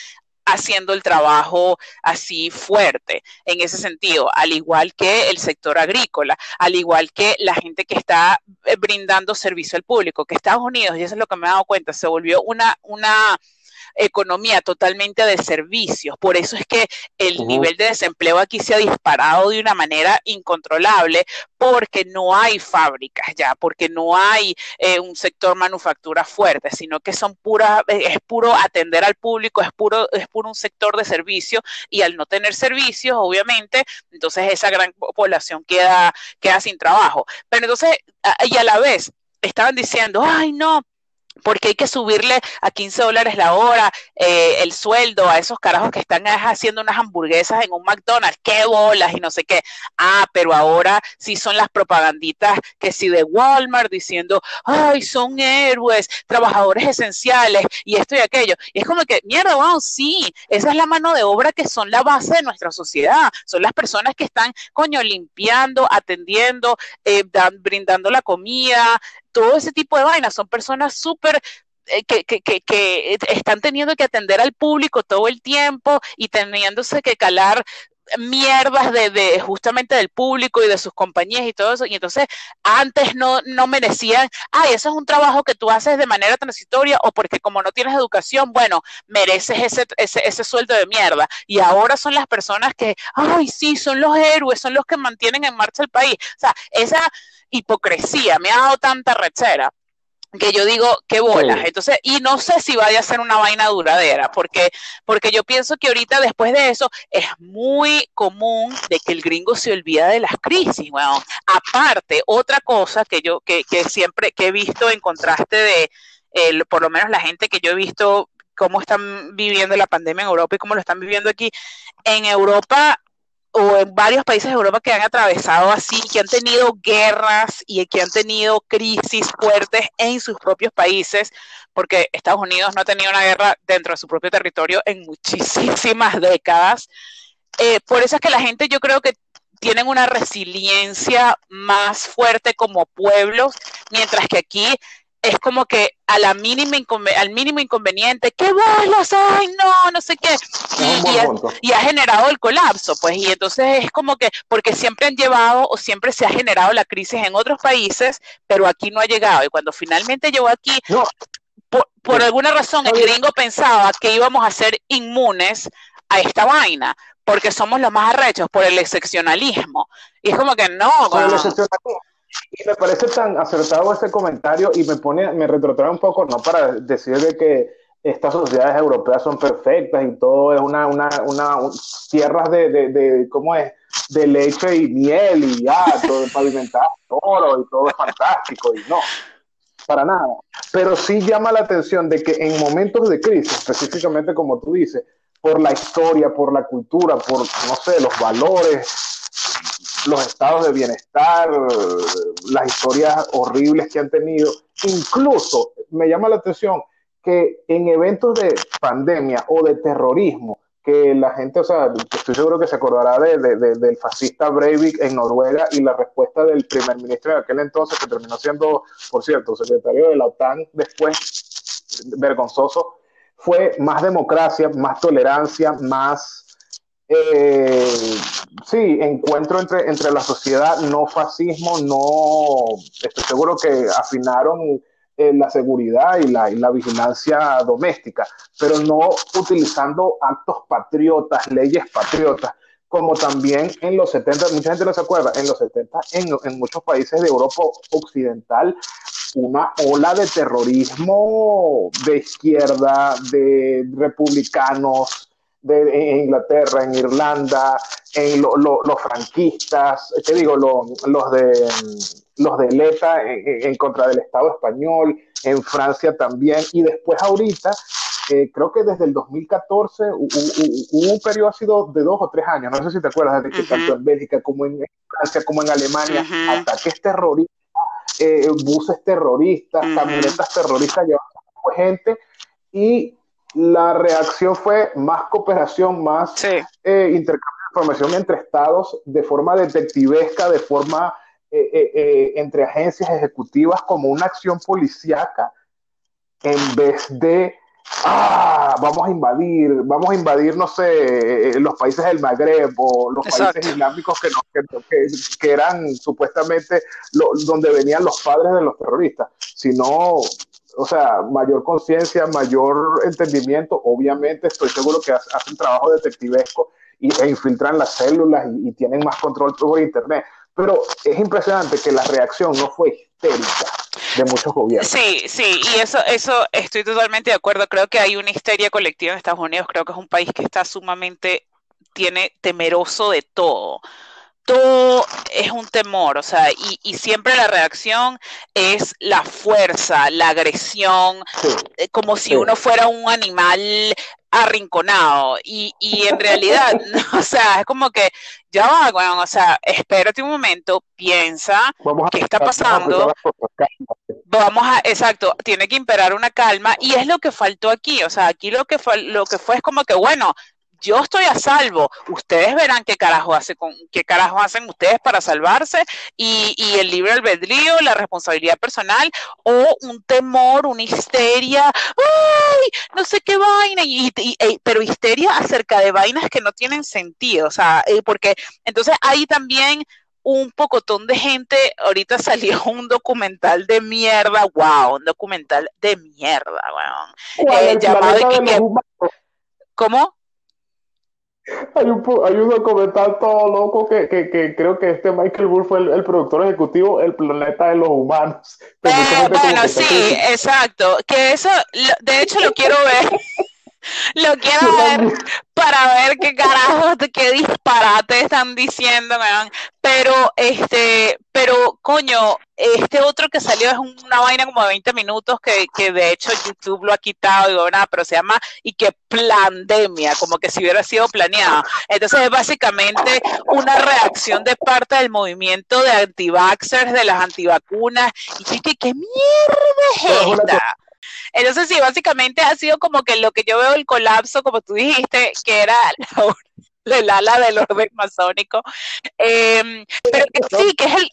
haciendo el trabajo así fuerte en ese sentido, al igual que el sector agrícola, al igual que la gente que está eh, brindando servicio al público, que Estados Unidos, y eso es lo que me he dado cuenta, se volvió una, una economía totalmente de servicios. Por eso es que el uh -huh. nivel de desempleo aquí se ha disparado de una manera incontrolable porque no hay fábricas ya, porque no hay eh, un sector manufactura fuerte, sino que son pura, es puro atender al público, es puro, es puro un sector de servicio y al no tener servicios, obviamente, entonces esa gran población queda, queda sin trabajo. Pero entonces, y a la vez, estaban diciendo, ay no, porque hay que subirle a 15 dólares la hora eh, el sueldo a esos carajos que están haciendo unas hamburguesas en un McDonald's, qué bolas y no sé qué. Ah, pero ahora sí son las propaganditas que sí de Walmart diciendo, ay, son héroes, trabajadores esenciales y esto y aquello. Y es como que, mierda, wow, sí, esa es la mano de obra que son la base de nuestra sociedad. Son las personas que están, coño, limpiando, atendiendo, eh, dan, brindando la comida, todo ese tipo de vainas. Son personas súper eh, que, que, que, que, están teniendo que atender al público todo el tiempo y teniéndose que calar mierdas de, de, justamente del público y de sus compañías y todo eso. Y entonces antes no, no merecían, ay, eso es un trabajo que tú haces de manera transitoria o porque como no tienes educación, bueno, mereces ese, ese, ese sueldo de mierda. Y ahora son las personas que, ay, sí, son los héroes, son los que mantienen en marcha el país. O sea, esa hipocresía me ha dado tanta rechera que yo digo, qué bolas. Entonces, y no sé si vaya a ser una vaina duradera, porque, porque yo pienso que ahorita después de eso es muy común de que el gringo se olvida de las crisis. Bueno, aparte, otra cosa que yo, que, que siempre, que he visto en contraste de, eh, por lo menos la gente que yo he visto cómo están viviendo la pandemia en Europa y cómo lo están viviendo aquí. En Europa o en varios países de Europa que han atravesado así, que han tenido guerras y que han tenido crisis fuertes en sus propios países, porque Estados Unidos no ha tenido una guerra dentro de su propio territorio en muchísimas décadas. Eh, por eso es que la gente yo creo que tienen una resiliencia más fuerte como pueblos, mientras que aquí es como que a la mínima al mínimo inconveniente, ¿qué bolas? Ay, no, no sé qué. Y, y, ha, y, ha, generado el colapso, pues, y entonces es como que, porque siempre han llevado o siempre se ha generado la crisis en otros países, pero aquí no ha llegado. Y cuando finalmente llegó aquí, no. por, por, alguna razón el gringo pensaba que íbamos a ser inmunes a esta vaina, porque somos los más arrechos por el excepcionalismo. Y es como que no, por el excepcionalismo y me parece tan acertado ese comentario y me pone, me retrotrae un poco, no para decir de que estas sociedades europeas son perfectas y todo es una, una, una tierras de, de, de, ¿cómo es? De leche y miel y ya, todo pavimentado, oro y todo es fantástico y no. para nada. Pero sí llama la atención de que en momentos de crisis, específicamente como tú dices, por la historia, por la cultura, por, no sé, los valores, los estados de bienestar, las historias horribles que han tenido. Incluso me llama la atención que en eventos de pandemia o de terrorismo, que la gente, o sea, estoy seguro que se acordará de, del fascista Breivik en Noruega y la respuesta del primer ministro de aquel entonces, que terminó siendo, por cierto, secretario de la OTAN después, vergonzoso, fue más democracia, más tolerancia, más, eh, sí, encuentro entre, entre la sociedad, no fascismo, no, estoy seguro que afinaron la seguridad y la, y la, vigilancia doméstica, pero no utilizando actos patriotas, leyes patriotas, como también en los 70, mucha gente no se acuerda, en los 70, en, en muchos países de Europa Occidental, una ola de terrorismo de izquierda, de republicanos, de, en Inglaterra, en Irlanda, en los franquistas, ¿qué digo? los de los de Leta en, contra del Estado español, en Francia también, y después ahorita, eh, creo que desde el 2014 hubo un periodo ha sido de dos o tres años, no sé si te acuerdas, de que tanto en Bélgica como en Francia como en Alemania, ataques terroristas, eh, buses terroristas, camionetas terroristas llevando gente, y la reacción fue más cooperación, más eh, intercambio de información entre estados de forma detectivesca, de forma eh, eh, entre agencias ejecutivas como una acción policíaca en vez de, ah, vamos a invadir, vamos a invadir, no sé, los países del Magreb o los países islámicos que, que, que, eran supuestamente donde venían los padres de los terroristas, sino o sea, mayor conciencia, mayor entendimiento, obviamente estoy seguro que hacen trabajo detectivesco y, e infiltran las células y, tienen más control por Internet. Pero es impresionante que la reacción no fue histérica de muchos gobiernos. Sí, sí, y eso, eso estoy totalmente de acuerdo. Creo que hay una histeria colectiva en Estados Unidos. Creo que es un país que está sumamente, tiene temeroso de todo todo es un temor, o sea, y, y, siempre la reacción es la fuerza, la agresión, eh, como si uno fuera un animal arrinconado. Y, y en realidad, o sea, es como que ya va, bueno, o sea, espérate un momento, piensa qué está pasando. Vamos a, exacto, tiene que imperar una calma y es lo que faltó aquí, o sea, aquí lo que fue, lo que fue es como que, bueno, yo estoy a salvo. Ustedes verán qué carajo, hace con, qué carajo hacen ustedes para salvarse y, y, el libre albedrío, la responsabilidad personal o un temor, una histeria, ¡ay! No sé qué vaina, y, pero histeria acerca de vainas que no tienen sentido, o sea, eh, porque entonces hay también un pocotón de gente, ahorita salió un documental de mierda, wow, un documental de mierda, wow. Eh, llamado ¿Cómo? Hay un, hay un documental todo loco que, que, que creo que este Michael Moore fue el, productor ejecutivo, El planeta de los humanos. Eh, bueno, sí, exacto. Que eso, de hecho, lo quiero ver. Lo quiero ver para ver qué carajos, qué disparate están diciendo, pero este, pero coño, este otro que salió es una vaina como de 20 minutos que, que de hecho YouTube lo ha quitado, y nada, pero se llama y que pandemia, como que si hubiera sido planeado. Entonces es básicamente una reacción de parte del movimiento de anti-vaxxers, de las antivacunas, y que qué mierda es esta. Entonces, sí, básicamente ha sido como que lo que yo veo el colapso, como tú dijiste, que era el ala del orden masónico. Em, pero que sí, que es el,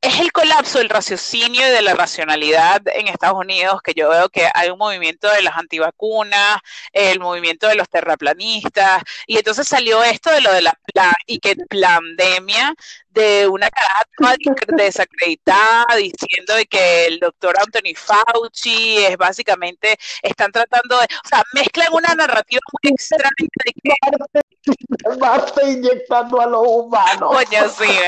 es el colapso del raciocinio y de la racionalidad en Estados Unidos, que yo veo que hay un movimiento de las antivacunas, el movimiento de los terraplanistas, y entonces salió esto de lo de la y que pandemia de una cara desacreditada diciendo de que el doctor Anthony Fauci es básicamente, están tratando de, o sea, mezclan una narrativa muy extraña de que inyectando a los humanos. Coño, sí,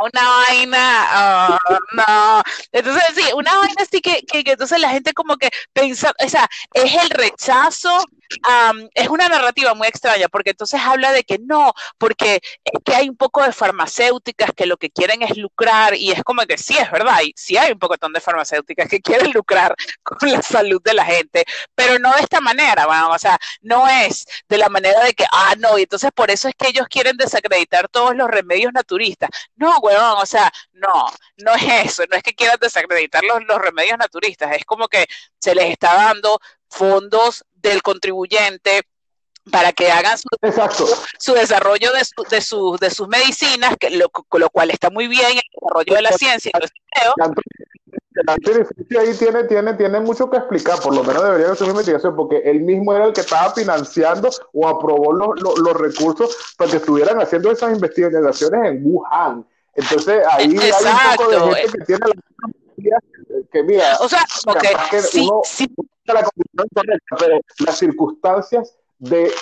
una vaina, oh, no. Entonces, sí, una vaina así que, que, que entonces la gente como que pensa, o sea, es el rechazo es una narrativa muy extraña porque entonces habla de que no, porque es que hay un poco de que lo que quieren es lucrar y es como que sí, es verdad, y sí hay un poco de farmacéuticas que quieren lucrar con la salud de la gente, pero no de esta manera, bueno, o sea, no es de la manera de que, ah, no, y entonces por eso es que ellos quieren desacreditar todos los remedios naturistas. No, weón, o sea, no, no es eso, no es que quieran desacreditar los, los remedios naturistas, es como que se les está dando fondos del contribuyente para que hagan su, su desarrollo de, su, de, su, de, sus medicinas, que lo, lo, cual está muy bien, el desarrollo de la ciencia. El ahí tiene, tiene, tiene mucho que explicar, por lo menos debería hacer una investigación, porque él mismo era el que estaba financiando o aprobó los, los, los recursos para que estuvieran haciendo esas investigaciones en Wuhan. Entonces ahí hay un poco de gente que tiene la que mira, o sea, okay, que sí, uno, sí. la pero las circunstancias de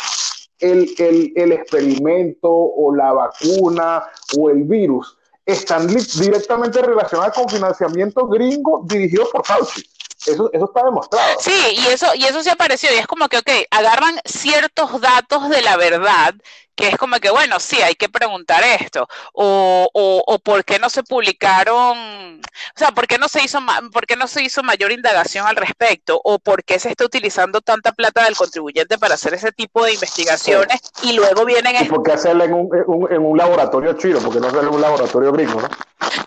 el, el, el, experimento o la vacuna o el virus están directamente relacionadas con financiamiento gringo dirigido por Fauci. Eso, eso está demostrado. Sí, y eso, y eso se apareció, y es como que, ok, agarran ciertos datos de la verdad que es como que, bueno, sí, hay que preguntar esto, o, o, o por qué no se publicaron, o sea, por qué no se hizo, por qué no se hizo mayor indagación al respecto, o por qué se está utilizando tanta plata del contribuyente para hacer ese tipo de investigaciones sí. y luego vienen... ¿Y por qué hacerlo en un, en un, en un laboratorio chino? Porque no hacerlo en un laboratorio gringo, ¿no?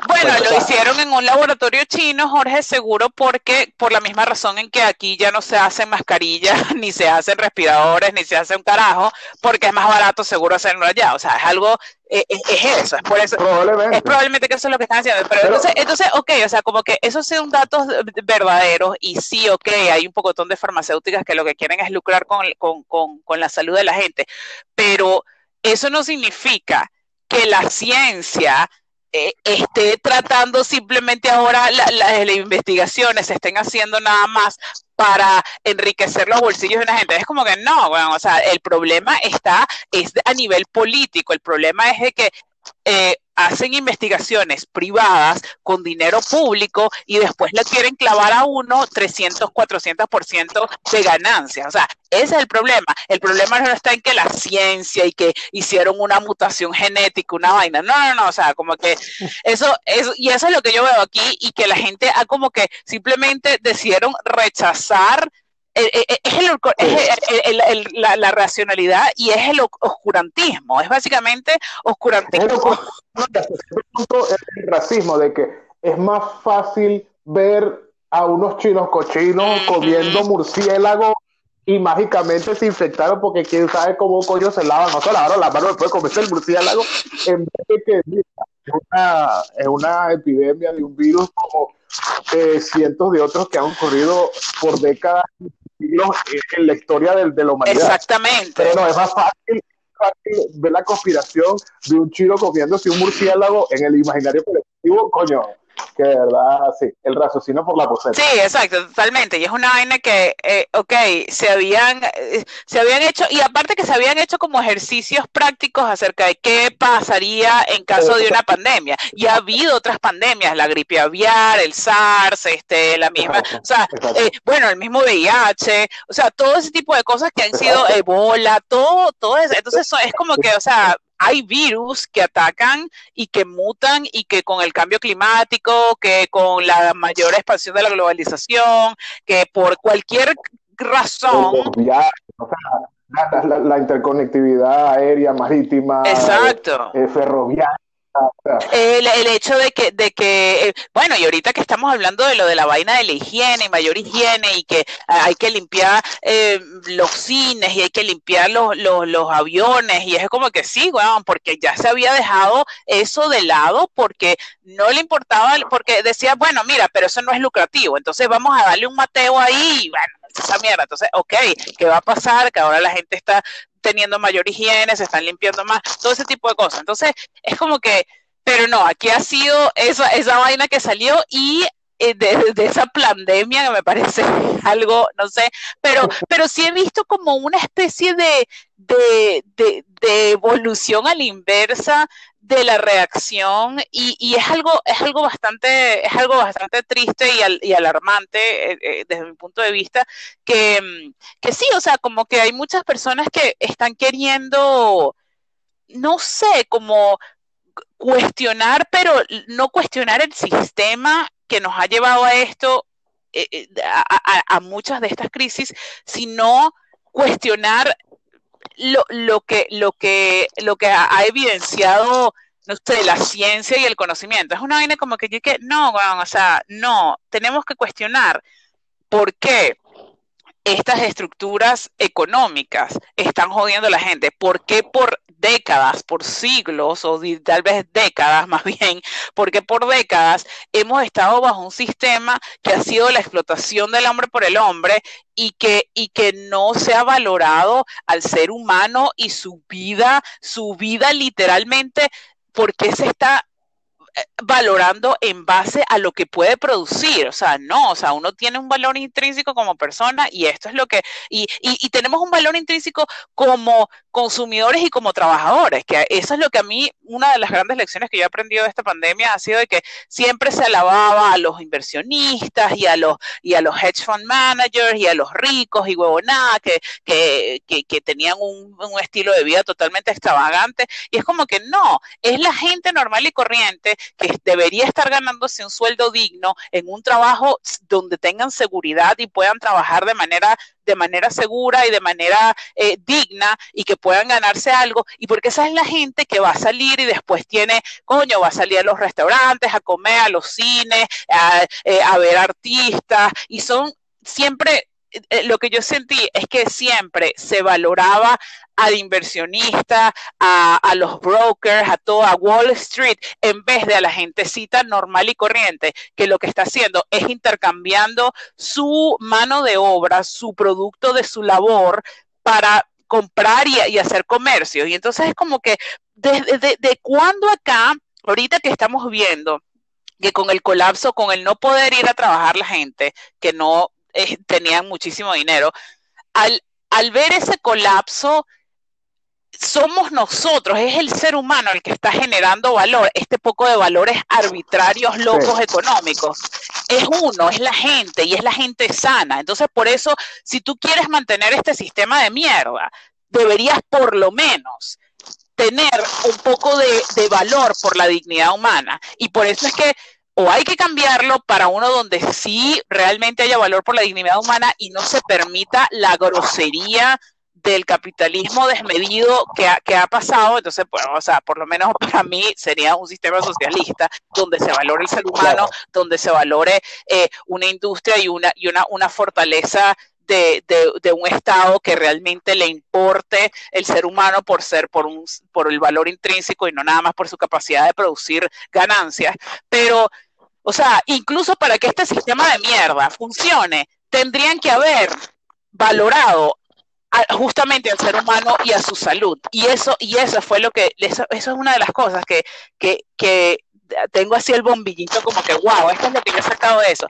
Bueno, lo hicieron en un laboratorio chino, Jorge, seguro porque por la misma razón en que aquí ya no se hacen mascarillas, ni se hacen respiradores, ni se hace un carajo, porque es más barato seguro hacerlo allá. O sea, es algo, es, es eso, es por eso. Probablemente. Es probablemente que eso es lo que están haciendo. Pero, Pero, entonces, entonces, ok, o sea, como que esos son datos verdaderos y sí, ok, hay un pocotón de farmacéuticas que lo que quieren es lucrar con, con, con, con la salud de la gente. Pero eso no significa que la ciencia eh, esté tratando simplemente ahora las la, la investigaciones se estén haciendo nada más para enriquecer los bolsillos de una gente. Es como que no, o sea, el problema está, es a nivel político, el problema es de que eh, hacen investigaciones privadas con dinero público y después le quieren clavar a uno 300, 400% de ganancias. O sea, ese es el problema. El problema no está en que la ciencia y que hicieron una mutación genética, una vaina. No, no, no. O sea, como que eso, eso, y eso es lo que yo veo aquí y que la gente ha como que simplemente decidieron rechazar es, el, es el, el, la, la, racionalidad y es el oscurantismo, es básicamente oscurantismo. Es el racismo de que es más fácil ver a unos chinos cochinos comiendo murciélago y mágicamente se infectaron porque quién sabe cómo coño se lavan, no se lavaron las manos después de comerse el murciélago, en vez de que mira, es, una, es una epidemia de un virus como eh, cientos de otros que han ocurrido por décadas en la historia de, de la humanidad. Exactamente. Pero no, es más fácil, fácil ver la conspiración de un chino comiéndose un murciélago en el imaginario colectivo, coño, que de verdad, sí, el raciocinio por la poseta. Sí, exacto, totalmente. Y es una vaina que, eh, ok, se habían, eh, se habían hecho, y aparte que se habían hecho como ejercicios prácticos acerca de qué pasaría en caso de una pandemia. Y ha habido otras pandemias, la gripe aviar, el SARS, este, la misma, o sea, eh, bueno, el mismo VIH, o sea, todo ese tipo de cosas que han sido Ebola, todo, todo eso. Entonces, eso es como que, o sea, hay virus que atacan y que mutan y que con el cambio climático, que con la mayor expansión de la globalización, que por cualquier razón... Ya, o sea, la, la, la, interconectividad aérea, marítima, Exacto. Eh, ferroviaria, el, el, hecho de que, de que, eh, bueno, y ahorita que estamos hablando de lo de la vaina de la higiene, mayor higiene, y que hay que limpiar eh, los cines y hay que limpiar los, los, los, aviones, y es como que sí, bueno, porque ya se había dejado eso de lado porque no le importaba, porque decía, bueno, mira, pero eso no es lucrativo, entonces vamos a darle un mateo ahí, y bueno, esa mierda. Entonces, ok, ¿qué va a pasar? Que ahora la gente está teniendo mayor higiene, se están limpiando más, todo ese tipo de cosas. Entonces, es como que, pero no, aquí ha sido esa, esa vaina que salió y eh, de, esa pandemia que me parece algo, no sé, pero, pero sí he visto como una especie de, de, de, evolución a la inversa de la reacción y, es algo es algo bastante es algo bastante triste y, y alarmante eh, eh, desde mi punto de vista que, mm, que sí o sea como que hay muchas personas que están queriendo no sé como cuestionar pero no cuestionar el sistema que nos ha llevado a esto eh, a, a muchas de estas crisis sino cuestionar lo, lo, que, lo, que, lo que ha, evidenciado, no sé, la ciencia y el conocimiento. Es una vaina como que yo que, no, o sea, no, tenemos que cuestionar por qué estas estructuras económicas están jodiendo a la gente. ¿Por qué por décadas, por siglos, o tal vez décadas más bien, porque por décadas hemos estado bajo un sistema que ha sido la explotación del hombre por el hombre y que, y que no se ha valorado al ser humano y su vida, su vida literalmente, porque se está valorando en base a lo que puede producir, o sea, no, o sea, uno tiene un valor intrínseco como persona y esto es lo que, y, y, tenemos un valor intrínseco como consumidores y como trabajadores, que eso es lo que a mí, una de las grandes lecciones que yo he aprendido de esta pandemia ha sido de que siempre se alababa a los inversionistas y a los, y a los hedge fund managers y a los ricos y huevonadas que, que, que, que tenían un, un estilo de vida totalmente extravagante, y es como que no, es la gente normal y corriente que debería estar ganándose un sueldo digno en un trabajo donde tengan seguridad y puedan trabajar de manera de manera segura y de manera eh, digna y que puedan ganarse algo y porque esa es la gente que va a salir y después tiene, coño, va a salir a los restaurantes, a comer, a los cines, a, eh, a ver artistas y son siempre lo que yo sentí es que siempre se valoraba al inversionista, a, los brokers, a toda Wall Street, en vez de a la gentecita normal y corriente, que lo que está haciendo es intercambiando su mano de obra, su producto de su labor para comprar y, hacer comercio. Y entonces es como que desde de, de cuando acá, ahorita que estamos viendo que con el colapso, con el no poder ir a trabajar la gente, que no eh, tenían muchísimo dinero. Al, al ver ese colapso, somos nosotros, es el ser humano el que está generando valor, este poco de valores arbitrarios, locos, económicos. Es uno, es la gente y es la gente sana. Entonces, por eso, si tú quieres mantener este sistema de mierda, deberías por lo menos tener un poco de, de valor por la dignidad humana. Y por eso es que o hay que cambiarlo para uno donde sí realmente haya valor por la dignidad humana y no se permita la grosería del capitalismo desmedido que ha, que ha pasado, entonces, pues, o sea, por lo menos para mí sería un sistema socialista donde se valore el ser humano, donde se valore eh, una industria y una, y una, una fortaleza de, de, de, un Estado que realmente le importe el ser humano por ser, por, un, por el valor intrínseco y no nada más por su capacidad de producir ganancias. Pero o sea, incluso para que este sistema de mierda funcione, tendrían que haber valorado justamente al ser humano y a su salud. Y eso, y eso fue lo que, eso, es una de las cosas que, que, que tengo así el bombillito como que, wow, esto es lo que yo he sacado de eso.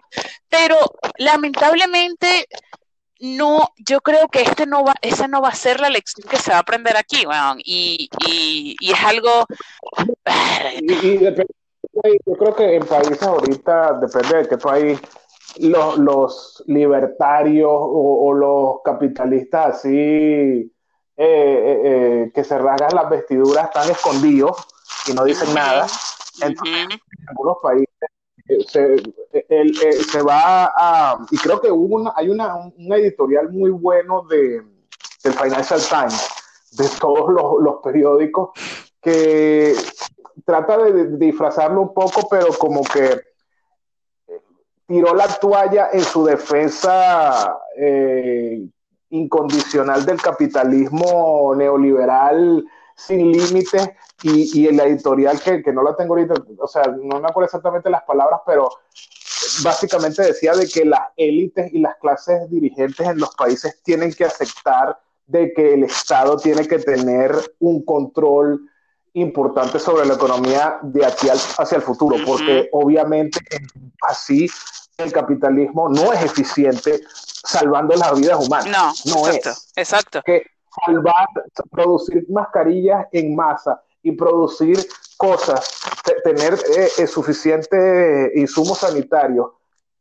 Pero lamentablemente no, yo creo que este no va, esa no va a ser la lección que se va a aprender aquí, y, y, y, es algo... yo creo que en países ahorita, depende de qué país, los, los libertarios o, los capitalistas así eh, eh, eh, que se rasgan las vestiduras están escondidos y no dicen nada. Entonces, en algunos países se, se, va a, y creo que hubo una, hay una, un editorial muy bueno de, del Financial Times, de todos los, los periódicos, que trata de, disfrazarlo un poco, pero como que tiró la toalla en su defensa eh, incondicional del capitalismo neoliberal sin límites y, y el editorial que, que, no la tengo ahorita, o sea, no me acuerdo exactamente las palabras, pero básicamente decía de que las élites y las clases dirigentes en los países tienen que aceptar de que el Estado tiene que tener un control importante sobre la economía de aquí hacia el futuro, porque obviamente así el capitalismo no es eficiente salvando las vidas humanas. No, no exacto, es. Exacto. Que salvar, producir mascarillas en masa y producir cosas, tener eh, eh, suficiente insumos sanitarios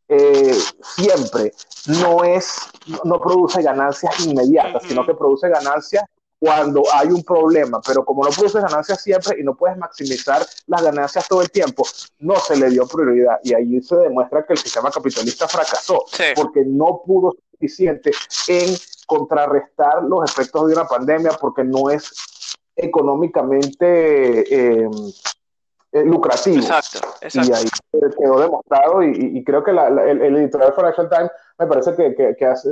eh, siempre no es, no produce ganancias inmediatas, sino que produce ganancias cuando hay un problema, pero como no produce ganancias siempre y no puedes maximizar las ganancias todo el tiempo, no se le dio prioridad y ahí se demuestra que el sistema capitalista fracasó porque no pudo suficiente en contrarrestar los efectos de una pandemia porque no es económicamente eh, eh, lucrativo. Exacto, exacto. Y ahí quedó demostrado y, creo que el, editorial Financial Times me parece que, hace,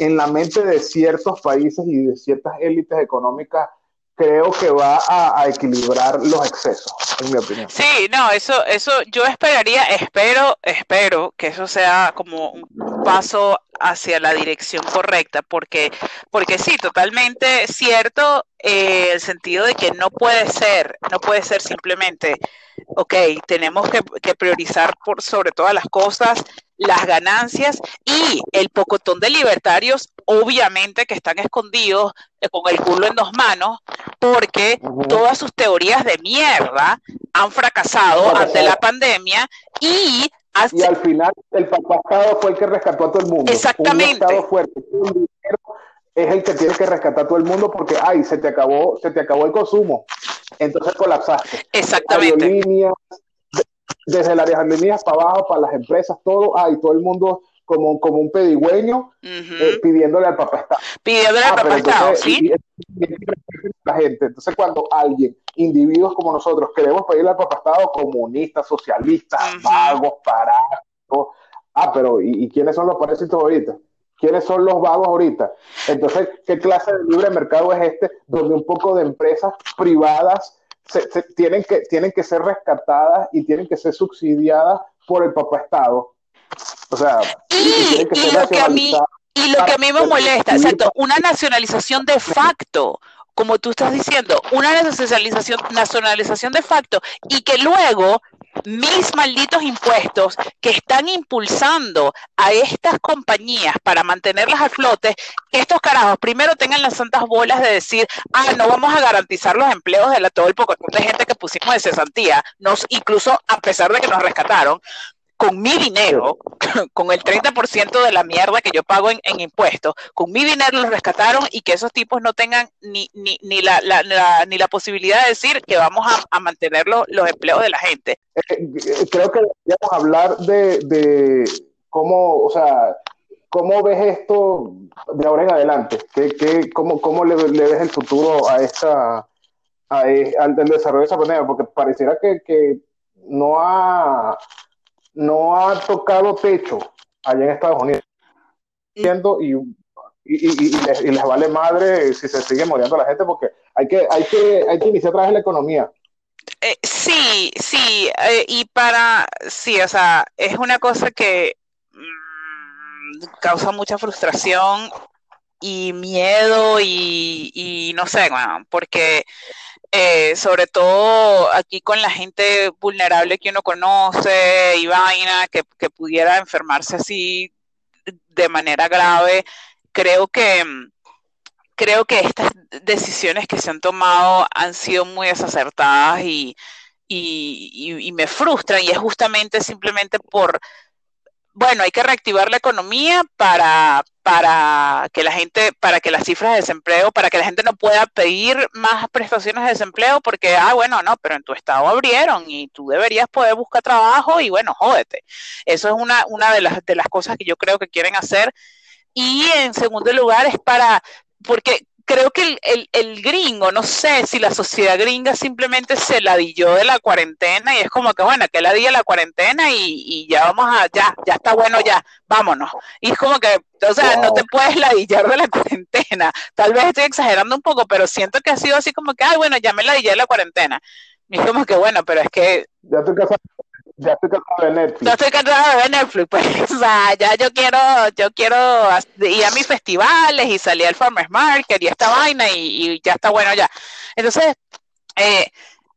en la mente de ciertos países y de ciertas élites económicas creo que va a, equilibrar los excesos, en mi opinión. Sí, no, eso, eso yo esperaría, espero, espero que eso sea como un paso hacia la dirección correcta, porque, porque sí, totalmente cierto, eh, el sentido de que no puede ser, no puede ser simplemente, ok, tenemos que, que priorizar por sobre todas las cosas las ganancias y el pocotón de libertarios, obviamente que están escondidos eh, con el culo en dos manos, porque todas sus teorías de mierda han fracasado ante la pandemia y y al final el papá Estado fue el que rescató a todo el mundo. Exactamente. Un Estado fuerte, es el que tiene que rescatar a todo el mundo porque, ay, se te acabó, se te acabó el consumo. Entonces colapsaste. Exactamente. Aerolíneas, desde las aerolíneas para abajo, para las empresas, todo, ay, todo el mundo como, como un pedigüeño eh, pidiéndole al papá Estado. Pidiéndole al ah, papá Estado, ¿sí? la gente. Entonces, cuando alguien, individuos como nosotros, queremos pedirle al papá Estado comunistas, socialistas, vagos, parados, ah, pero ¿y, quiénes son los parásitos ahorita? ¿Quiénes son los vagos ahorita? Entonces, ¿qué clase de libre mercado es este donde un poco de empresas privadas se, tienen, que, tienen que ser rescatadas y tienen que ser subsidiadas por el papá Estado? O sea, y, lo que a mí y lo que a mí me molesta, exacto, una nacionalización de facto, como tú estás diciendo, una nacionalización, nacionalización de facto, y que luego mis malditos impuestos que están impulsando a estas compañías para mantenerlas a flote, que estos carajos primero tengan las santas bolas de decir, ah, no vamos a garantizar los empleos de la, todo el poco de gente que pusimos de cesantía, nos, incluso a pesar de que nos rescataron, con mi dinero, con el 30% de la mierda que yo pago en, impuestos, con mi dinero los rescataron y que esos tipos no tengan ni, ni, ni, la, ni la posibilidad de decir que vamos a, mantener los, empleos de la gente. Eh, eh, creo que deberíamos hablar de, cómo, o sea, cómo ves esto de ahora en adelante, ¿Qué, qué, cómo, cómo le, ves el futuro a esta, a, e, al, desarrollo de esa manera, porque pareciera que, que no ha no ha tocado techo allá en Estados Unidos. Y, y, les, vale madre si se sigue muriendo la gente porque hay que, hay que, hay que iniciar otra vez la economía. Eh, sí, sí, eh, y para, sí, o sea, es una cosa que mm, causa mucha frustración y miedo y, y no sé, bueno, porque eh, sobre todo aquí con la gente vulnerable que uno conoce y vaina, que, pudiera enfermarse así de manera grave, creo que creo que estas decisiones que se han tomado han sido muy desacertadas y, y, me frustran y es justamente simplemente por, bueno, hay que reactivar la economía para, para que la gente, para que las cifras de desempleo, para que la gente no pueda pedir más prestaciones de desempleo, porque, ah, bueno, no, pero en tu estado abrieron y tú deberías poder buscar trabajo y bueno, jódete. Eso es una, una de, las, de las cosas que yo creo que quieren hacer. Y en segundo lugar es para, porque creo que el, el, gringo, no sé si la sociedad gringa simplemente se ladilló de la cuarentena y es como que, bueno, que ladilla la cuarentena y, ya vamos a, ya, ya está bueno, ya, vámonos. Y es como que, o sea, no te puedes ladillar de la cuarentena. Tal vez estoy exagerando un poco, pero siento que ha sido así como que, ay, bueno, ya me ladillé de la cuarentena. Y es como que, bueno, pero es que... Ya estoy ya estoy cansado de Netflix. Ya estoy cansado de Netflix, pues, o sea, ya yo quiero, yo quiero ir a mis festivales y salir al Farmers Market y esta vaina y, ya está bueno ya. Entonces, Eh,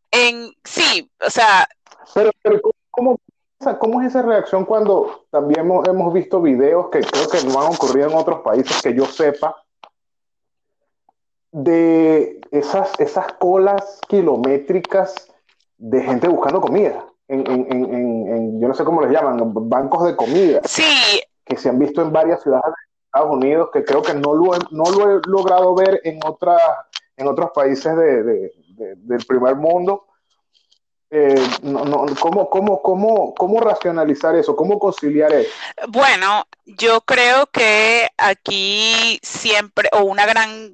en, sí, o sea... Pero, ¿cómo, ¿cómo, es esa reacción cuando también hemos, hemos visto videos que creo que no han ocurrido en otros países que yo sepa, de esas, esas colas kilométricas de gente buscando comida. En, en, en, en, yo no sé cómo les llaman, bancos de comida. Sí. Que se han visto en varias ciudades de Estados Unidos, que creo que no lo he, no lo he logrado ver en, otra, en otros países de, de, del primer mundo. Eh, no, no, ¿cómo, cómo, cómo, ¿Cómo racionalizar eso? ¿Cómo conciliar eso? Bueno, yo creo que aquí siempre, o una gran,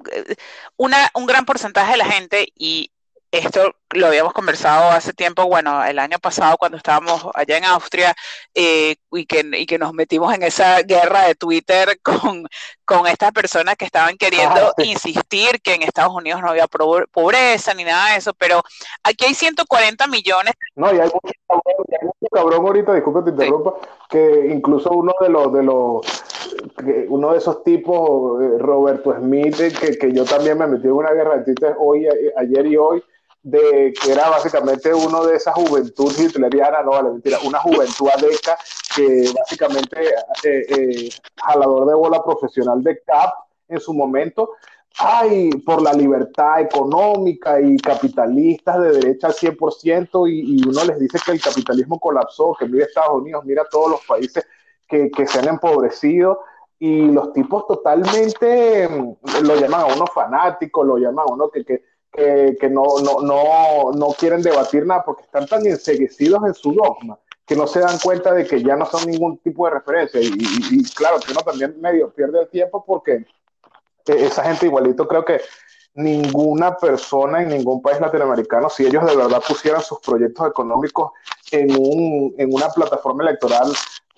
una, un gran porcentaje de la gente, y esto lo habíamos conversado hace tiempo, bueno, el año pasado cuando estábamos allá en Austria eh, y, que, y que nos metimos en esa guerra de Twitter con, con estas personas que estaban queriendo insistir que en Estados Unidos no había pobreza ni nada de eso, pero aquí hay 140 millones. No, y hay mucho cabrón, cabrón ahorita, disculpe te interrumpa, que incluso uno de los, de los, uno de esos tipos, eh, Roberto Smith, que, que yo también me metí en una guerra de Twitter hoy, ayer y hoy, de que era básicamente uno de esa juventud hitleriana, no vale mentira, una juventud adeca que básicamente eh, eh, jalador de bola profesional de CAP en su momento, ay, por la libertad económica y capitalistas de derecha al 100% y, y uno les dice que el capitalismo colapsó, que mira Estados Unidos, mira todos los países que, que se han empobrecido y los tipos totalmente mm, lo llaman a uno fanático, lo llaman a uno que, que que no, no, no, no quieren debatir nada porque están tan enseguecidos en su dogma que no se dan cuenta de que ya no son ningún tipo de referencia. Y, claro, que uno también medio pierde el tiempo porque esa gente igualito creo que ninguna persona en ningún país latinoamericano, si ellos de verdad pusieran sus proyectos económicos en, un, en una plataforma electoral,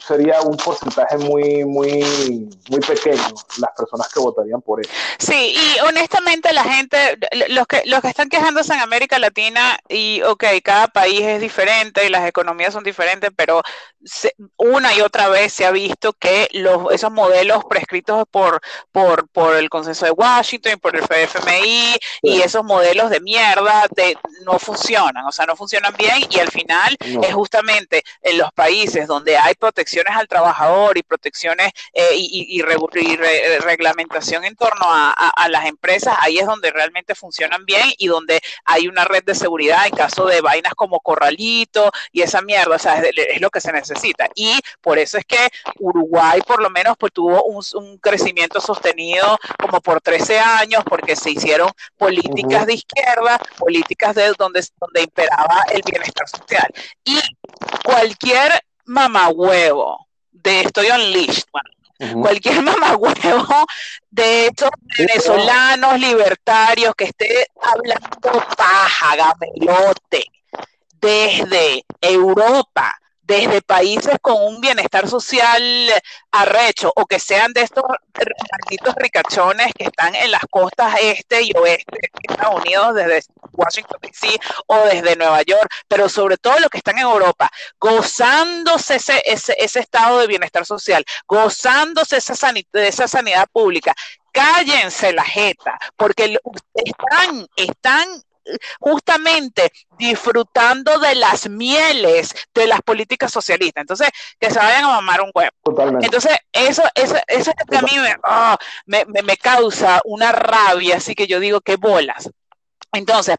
sería un porcentaje muy, muy, muy pequeño las personas que votarían por él. Sí, y honestamente la gente, los que, los que están quejándose en América Latina, y ok, cada país es diferente y las economías son diferentes, pero una y otra vez se ha visto que los, esos modelos prescritos por, por, por el consenso de Washington, por el FMI, y esos modelos de mierda de, no funcionan, o sea, no funcionan bien, y al final es justamente en los países donde hay protección al trabajador y protecciones eh, y, reglamentación en torno a, las empresas, ahí es donde realmente funcionan bien y donde hay una red de seguridad en caso de vainas como corralito y esa mierda, o sea, es, lo que se necesita. Y por eso es que Uruguay por lo menos pues tuvo un, crecimiento sostenido como por 13 años porque se hicieron políticas de izquierda, políticas de donde, donde imperaba el bienestar social. Y cualquier mamagüevo de Estoy Unleashed, bueno, cualquier mamagüevo de estos venezolanos libertarios que esté hablando paja, gamelote, desde Europa, desde países con un bienestar social arrecho o que sean de estos malditos ricachones que están en las costas este y oeste de Estados Unidos, desde Washington DC o desde Nueva York, pero sobre todo los que están en Europa, gozándose ese, ese, estado de bienestar social, gozándose esa de esa sanidad pública. Cállense la jeta, porque están, están justamente disfrutando de las mieles de las políticas socialistas. Entonces, que se vayan a mamar un huevo. Entonces, eso, eso, eso es que a mí ah, me, me, causa una rabia, así que yo digo, que bolas. Entonces...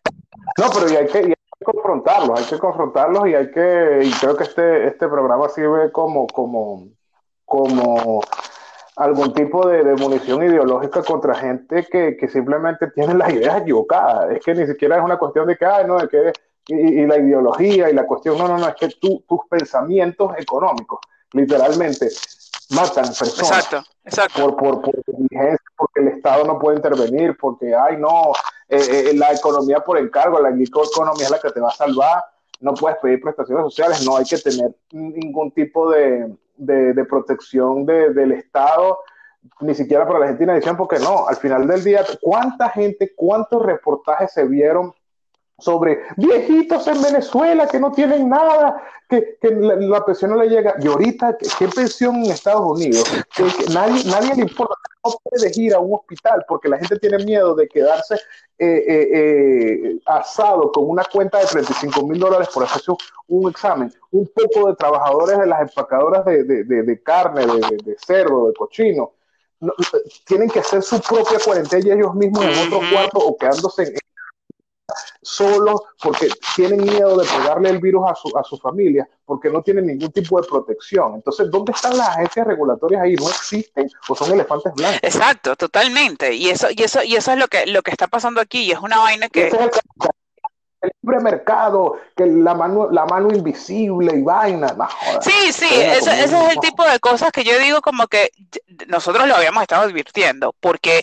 No, pero hay que, hay que confrontarlos, hay que confrontarlos y hay que, y creo que este, este programa sirve como, como, como algún tipo de, munición ideológica contra gente que, que, simplemente tiene las ideas equivocadas. Es que ni siquiera es una cuestión de que, ay, no, de que y, la ideología y la cuestión, no, no, no, es que tú, tus pensamientos económicos literalmente matan personas. Exacto, exacto. Por, por, porque el Estado no puede intervenir, porque, ay, no, eh, eh, la economía por encargo, la economía es la que te va a salvar, no puedes pedir prestaciones sociales, no hay que tener ningún tipo de, de, protección del Estado, ni siquiera para la Argentina, decían porque no, al final del día, ¿cuánta gente, cuántos reportajes se vieron sobre viejitos en Venezuela que no tienen nada, que, la, pensión no le llega. Y ahorita, ¿qué, pensión en Estados Unidos? Que, nadie, nadie le importa, no puedes ir a un hospital porque la gente tiene miedo de quedarse eh, eh, eh, asado con una cuenta de 35 mil dólares por hacer un examen. Un poco de trabajadores de las empacadoras de, de, carne, de, cerdo, de cochino. tienen que hacer su propia cuarentena ellos mismos en otro cuarto o quedándose en, solos porque tienen miedo de pegarle el virus a su, a su familia, porque no tienen ningún tipo de protección. Entonces, ¿dónde están las agencias regulatorias ahí? ¿No existen o son elefantes blancos? Exacto, totalmente. Y eso, y eso, y eso es lo que, lo que está pasando aquí, y es una vaina que... el, libre mercado, que la mano, la mano invisible y vaina. sí, sí, ese es el tipo de cosas que yo digo como que nosotros lo habíamos estado advirtiendo, porque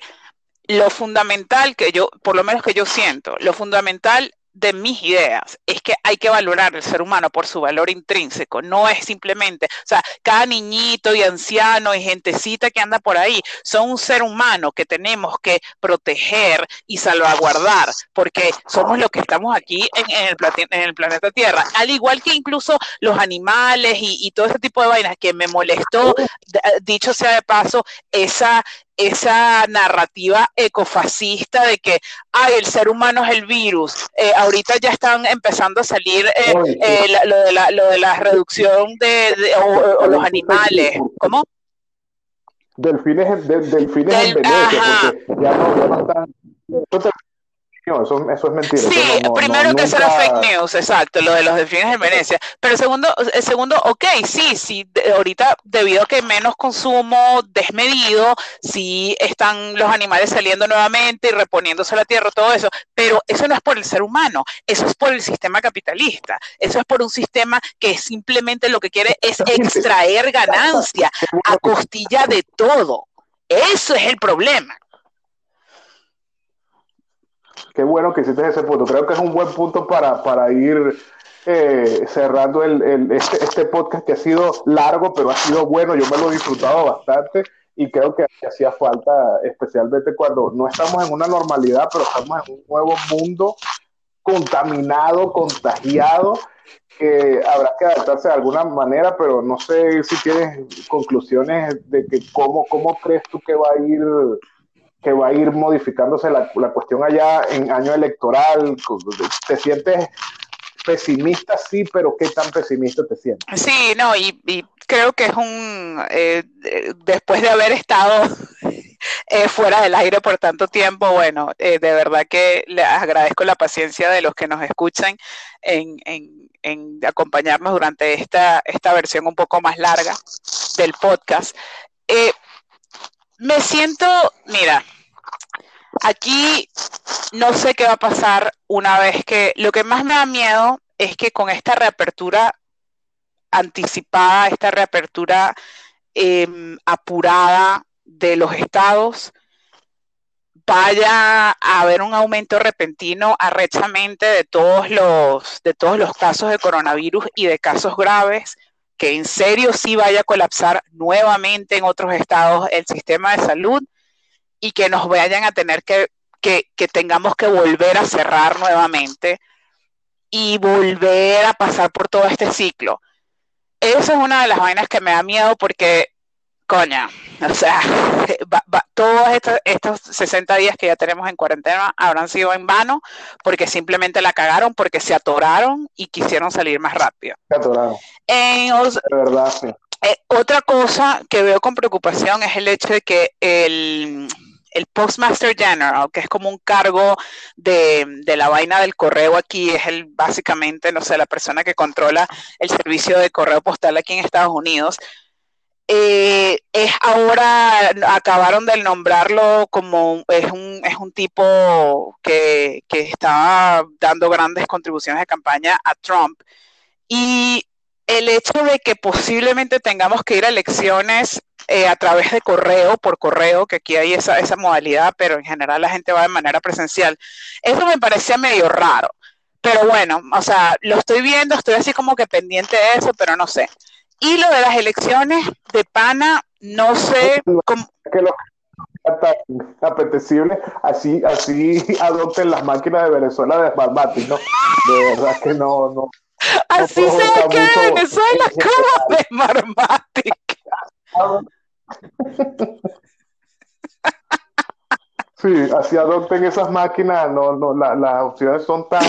lo fundamental que yo, por lo menos que yo siento, lo fundamental de mis ideas es que hay que valorar al ser humano por su valor intrínseco, no es simplemente, o sea, cada niñito y anciano y gentecita que anda por ahí son un ser humano que tenemos que proteger y salvaguardar, porque somos los que estamos aquí en, el, en el, planeta Tierra, al igual que incluso los animales y, y todo ese tipo de vainas que me molestó, dicho sea de paso, esa, esa narrativa ecofascista de que, ay, el ser humano es el virus. Eh, ahorita ya están empezando a salir eh, eh, lo, de la, lo de la reducción de, o, los animales. ¿Cómo? Delfines, delfines en Venecia, porque ya no, ya no están eso, es mentira. Sí, primero que eso era fake news, exacto, lo de los delfines en Venecia. Pero segundo, el segundo, ok, sí, sí, ahorita debido a que menos consumo desmedido, sí están los animales saliendo nuevamente y reponiéndose a la tierra, todo eso, pero eso no es por el ser humano, eso es por el sistema capitalista, eso es por un sistema que simplemente lo que quiere es extraer ganancia a costilla de todo. Eso es el problema. Qué bueno que hiciste ese punto. Creo que es un buen punto para, para ir eh, cerrando el, el, este, este, podcast que ha sido largo, pero ha sido bueno. Yo me lo he disfrutado bastante y creo que hacía falta, especialmente cuando no estamos en una normalidad, pero estamos en un nuevo mundo contaminado, contagiado, que habrá que adaptarse de alguna manera, pero no sé si tienes conclusiones de que cómo, cómo crees tú que va a ir que va a ir modificándose la, la cuestión allá en año electoral? ¿Te sientes pesimista, sí, pero qué tan pesimista te sientes? Sí, no, y, creo que es un, eh, después de haber estado eh, fuera del aire por tanto tiempo, bueno, eh, de verdad que les agradezco la paciencia de los que nos escuchan en, en, en acompañarnos durante esta, esta versión un poco más larga del podcast. Me siento, mira, aquí no sé qué va a pasar una vez que lo que más me da miedo es que con esta reapertura anticipada, esta reapertura em, apurada de los estados, vaya a haber un aumento repentino arrechamente de todos los, de todos los casos de coronavirus y de casos graves que en serio sí vaya a colapsar nuevamente en otros estados el sistema de salud y que nos vayan a tener que, que, tengamos que volver a cerrar nuevamente y volver a pasar por todo este ciclo. Eso es una de las vainas que me da miedo porque coña, o sea, todos estos, 60 días que ya tenemos en cuarentena habrán sido en vano porque simplemente la cagaron, porque se atoraron y quisieron salir más rápido. Se atoraron. de verdad, sí. Eh, otra cosa que veo con preocupación es el hecho de que el, Postmaster General, que es como un cargo de, de, la vaina del correo aquí, es el básicamente, no sé, la persona que controla el servicio de correo postal aquí en Estados Unidos, eh, es ahora, acabaron de nombrarlo como, es un, es un tipo que, que estaba dando grandes contribuciones de campaña a Trump. Y el hecho de que posiblemente tengamos que ir a elecciones eh, a través de correo, por correo, que aquí hay esa, esa modalidad, pero en general la gente va de manera presencial, eso me parecía medio raro. Pero bueno, o sea, lo estoy viendo, estoy así como que pendiente de eso, pero no sé. Y lo de las elecciones de Pana, no sé cómo... Que lo tan apetecible, así, así adopten las máquinas de Venezuela de Smartmatic, ¿no? De verdad que no, no. Así no se queda mucho- Venezuela como de. Sí, así adopten esas máquinas, no, no, la- las opciones son tan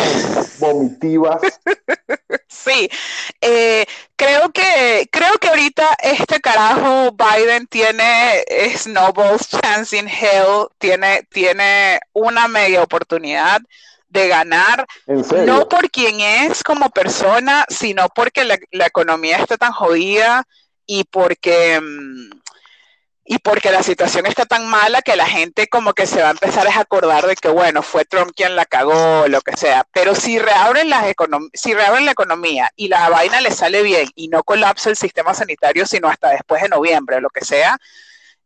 vomitivas. Sí, eh, creo que creo que ahorita este carajo Biden tiene snowballs chance in hell, tiene tiene una media oportunidad de ganar, no por quien es como persona, sino porque la, la economía está tan jodida y porque mm, y porque la situación está tan mala que la gente como que se va a empezar a acordar de que, bueno, fue Trump quien la cagó, lo que sea. Pero si reabren, las si reabren la economía y la vaina le sale bien y no colapsa el sistema sanitario, sino hasta después de noviembre o lo que sea,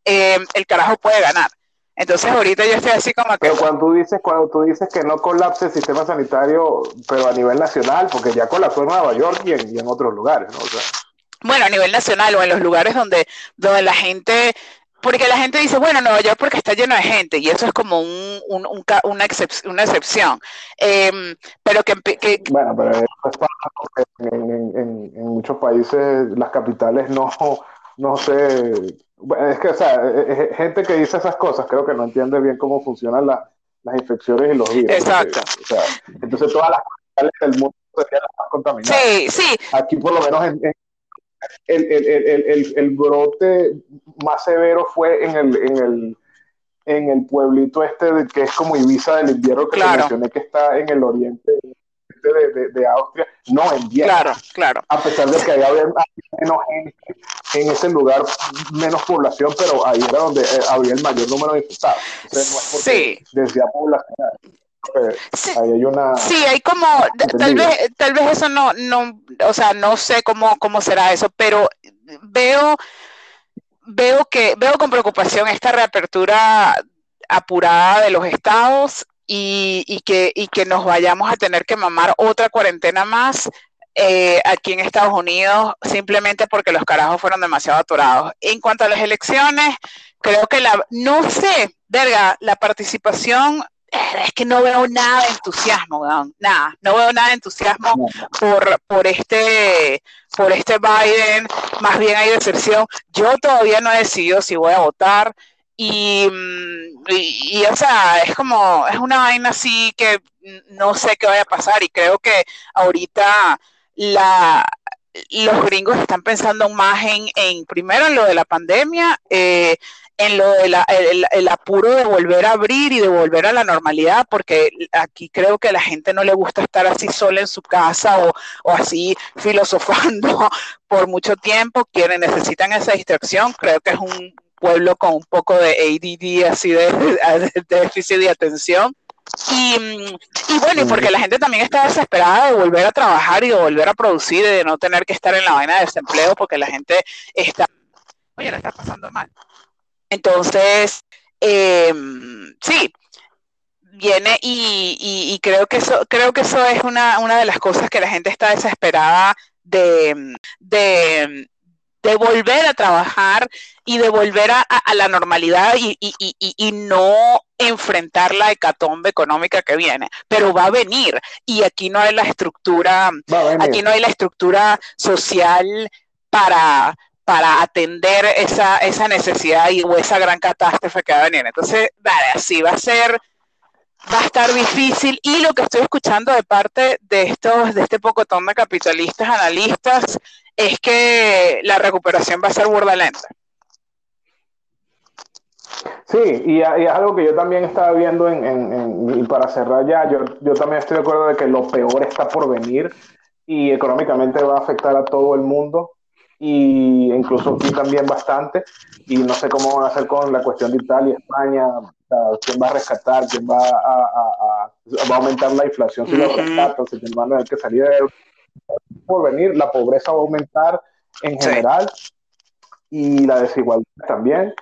eh, el carajo puede ganar. Entonces ahorita yo estoy así como que... Pero cuando tú dices, cuando tú dices que no colapse el sistema sanitario, pero a nivel nacional, porque ya colapsó en Nueva York y en, y en otros lugares, ¿no? O sea, bueno, a nivel nacional o en los lugares donde, donde la gente, porque la gente dice, bueno, Nueva York porque está lleno de gente y eso es como un, un- un una, excep- una excepción. Em, pero que, bueno, pero eso es para- en, en- muchos países las capitales no, no sé, bueno, es que, o sea, eh, eh, gente que dice esas cosas creo que no entiende bien cómo funcionan la- las infecciones y los virus. Exacto. porque, o sea, entonces todas las capitales del mundo serían las más contaminadas. Sí, sí. Aquí por lo menos en, en- el, el, el, el, el- el brote más severo fue en el, en el, en el pueblito este de- que es como Ibiza del invierno que Claro. mencioné que está en el oriente de, de- de Austria, no en Viena. Claro, claro. A pesar de que había menos gente en ese lugar, menos población, pero ahí era donde eh, había el mayor número de infectados. Entonces, no es porque desde población. Ahí hay una. Sí, hay como, tal vez, tal vez eso no, no, o sea, no sé cómo, cómo será eso, pero veo, veo que, veo con preocupación esta reapertura apurada de los estados y, y que, y que nos vayamos a tener que mamar otra cuarentena más eh, aquí en Estados Unidos simplemente porque los carajos fueron demasiado atorados. En cuanto a las elecciones, creo que la, no sé, verga, la participación es que no veo nada de entusiasmo, nada, no veo nada de entusiasmo por, por este por este Biden, más bien hay deserción. Yo todavía no he decidido si voy a votar. Y, mm, y, o sea, es como, es una vaina así que no sé qué vaya a pasar. Y creo que ahorita la, los gringos están pensando más en, en primero en lo de la pandemia, eh, en lo del el, el apuro de volver a abrir y de volver a la normalidad, porque aquí creo que a la gente no le gusta estar así sola en su casa o, o así filosofando por mucho tiempo, quieren, necesitan esa distracción, creo que es un pueblo con un poco de ADD, así de, de, de déficit de atención. Y, y, bueno, y porque la gente también está desesperada de volver a trabajar y de volver a producir y de no tener que estar en la vaina de desempleo porque la gente está, oye, la está pasando mal. Entonces, eh, sí, viene y, y, y, creo que eso, creo que eso es una, una de las cosas que la gente está desesperada de, de, de volver a trabajar y de volver a, a la normalidad y, y, y, no enfrentar la hecatombe económica que viene, pero va a venir y aquí no hay la estructura, aquí no hay la estructura social para, para atender esa, esa necesidad y, o esa gran catástrofe que va a venir. Entonces, vale, así va a ser, va a estar difícil. Y lo que estoy escuchando de parte de estos, de este pocotón de capitalistas, analistas, es que la recuperación va a ser burda lenta. Sí, y, es algo que yo también estaba viendo en, en, en, y para cerrar ya, yo, yo también estoy de acuerdo de que lo peor está por venir y económicamente va a afectar a todo el mundo y incluso aquí también bastante y no sé cómo van a hacer con la cuestión de Italia, España, quién va a rescatar, quién va a, a, a, va a aumentar la inflación si uh -huh. lo rescatan, si van a tener que salir de por venir, la pobreza va a aumentar en general sí. y la desigualdad también.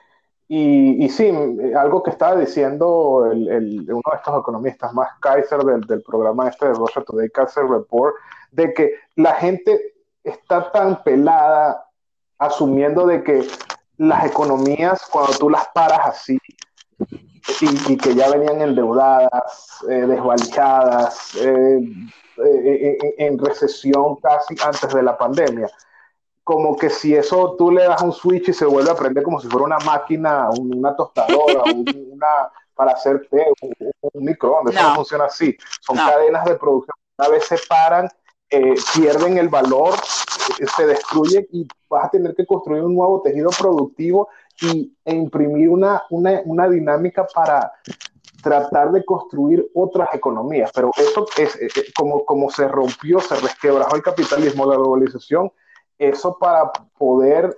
Y, y, sí, algo que estaba diciendo el, el, uno de estos economistas, más Kaiser del, del programa este de Russia Today, Kaiser Report, de que la gente está tan pelada asumiendo de que las economías, cuando tú las paras así, y, que ya venían endeudadas, eh, desvalijadas, eh, eh, en recesión casi antes de la pandemia. Como que si eso tú le das un switch y se vuelve a prender como si fuera una máquina, una tostadora, una para hacer té, un, microondas, eso no funciona así. Son cadenas de producción. Una vez se paran, pierden el valor, se destruyen y vas a tener que construir un nuevo tejido productivo y, e imprimir una, una, una dinámica para tratar de construir otras economías. Pero eso es eh, eh, como, como se rompió, se resquebrajó el capitalismo, la globalización, eso para poder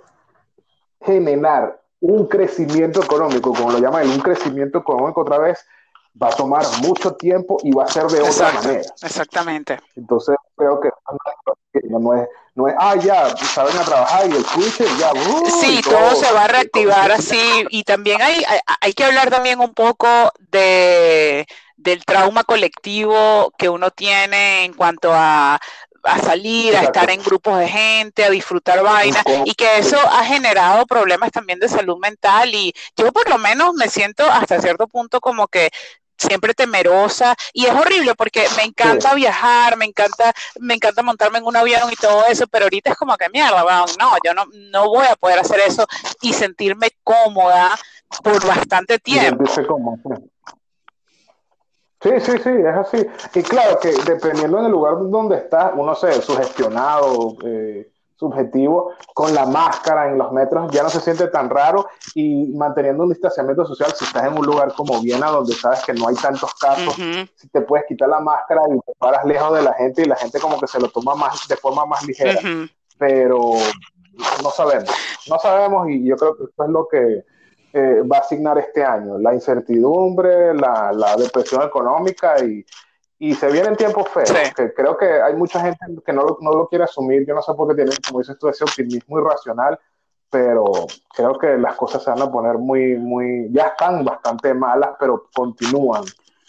generar un crecimiento económico, como lo llaman, un crecimiento económico otra vez, va a tomar mucho tiempo y va a ser de otra manera. Exactamente. Entonces, creo que no es, no es, ah, ya, saben a trabajar y el switch ya. Uh, sí, todo, se va a reactivar así. Y también hay, hay, que hablar también un poco de del trauma colectivo que uno tiene en cuanto a a salir, a estar en grupos de gente, a disfrutar vainas, y que eso ha generado problemas también de salud mental. Y yo por lo menos me siento hasta cierto punto como que siempre temerosa y es horrible porque me encanta viajar, me encanta, me encanta montarme en un avión y todo eso, pero ahorita es como que mierda, no, yo no, no voy a poder hacer eso y sentirme cómoda por bastante tiempo. Sí, sí, sí, es así. Y claro que dependiendo del lugar donde estás, uno se sugestionado, eh, subjetivo, con la máscara en los metros ya no se siente tan raro y manteniendo un distanciamiento social, si estás en un lugar como Viena donde sabes que no hay tantos casos, si te puedes quitar la máscara y te paras lejos de la gente y la gente como que se lo toma más de forma más ligera, pero no sabemos, no sabemos y yo creo que esto es lo que eh, va a asignar este año, la incertidumbre, la, la depresión económica y y se vienen tiempos feos, que creo que hay mucha gente que no lo, no lo quiere asumir, yo no sé por qué tienen, como dices tú, ese optimismo irracional, pero creo que las cosas se van a poner muy, muy, ya están bastante malas, pero continúan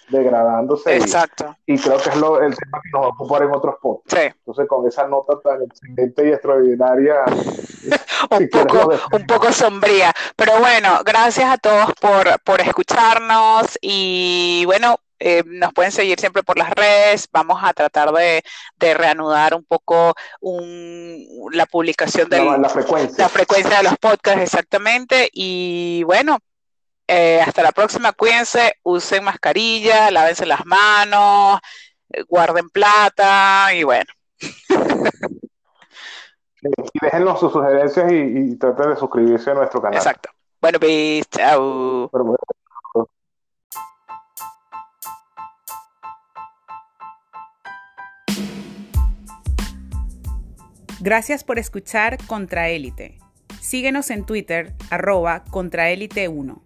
degradándose. Exacto. Y, creo que es lo, el tema que nos va a ocupar en otros podcasts. Sí. Entonces, con esa nota tan excelente y extraordinaria. un, poco, un poco sombría. Pero bueno, gracias a todos por, por escucharnos y bueno, eh, nos pueden seguir siempre por las redes. Vamos a tratar de, reanudar un poco la publicación de la, frecuencia. la frecuencia de los podcasts, exactamente. Y bueno, eh, hasta la próxima. Cuídense, usen mascarilla, lávense las manos, guarden plata y bueno. y déjenos sus sugerencias y, traten de suscribirse a nuestro canal. Exacto. Bueno, pues, chao. Gracias por escuchar Contraélite. Síguenos en Twitter, arroba Contraélite1.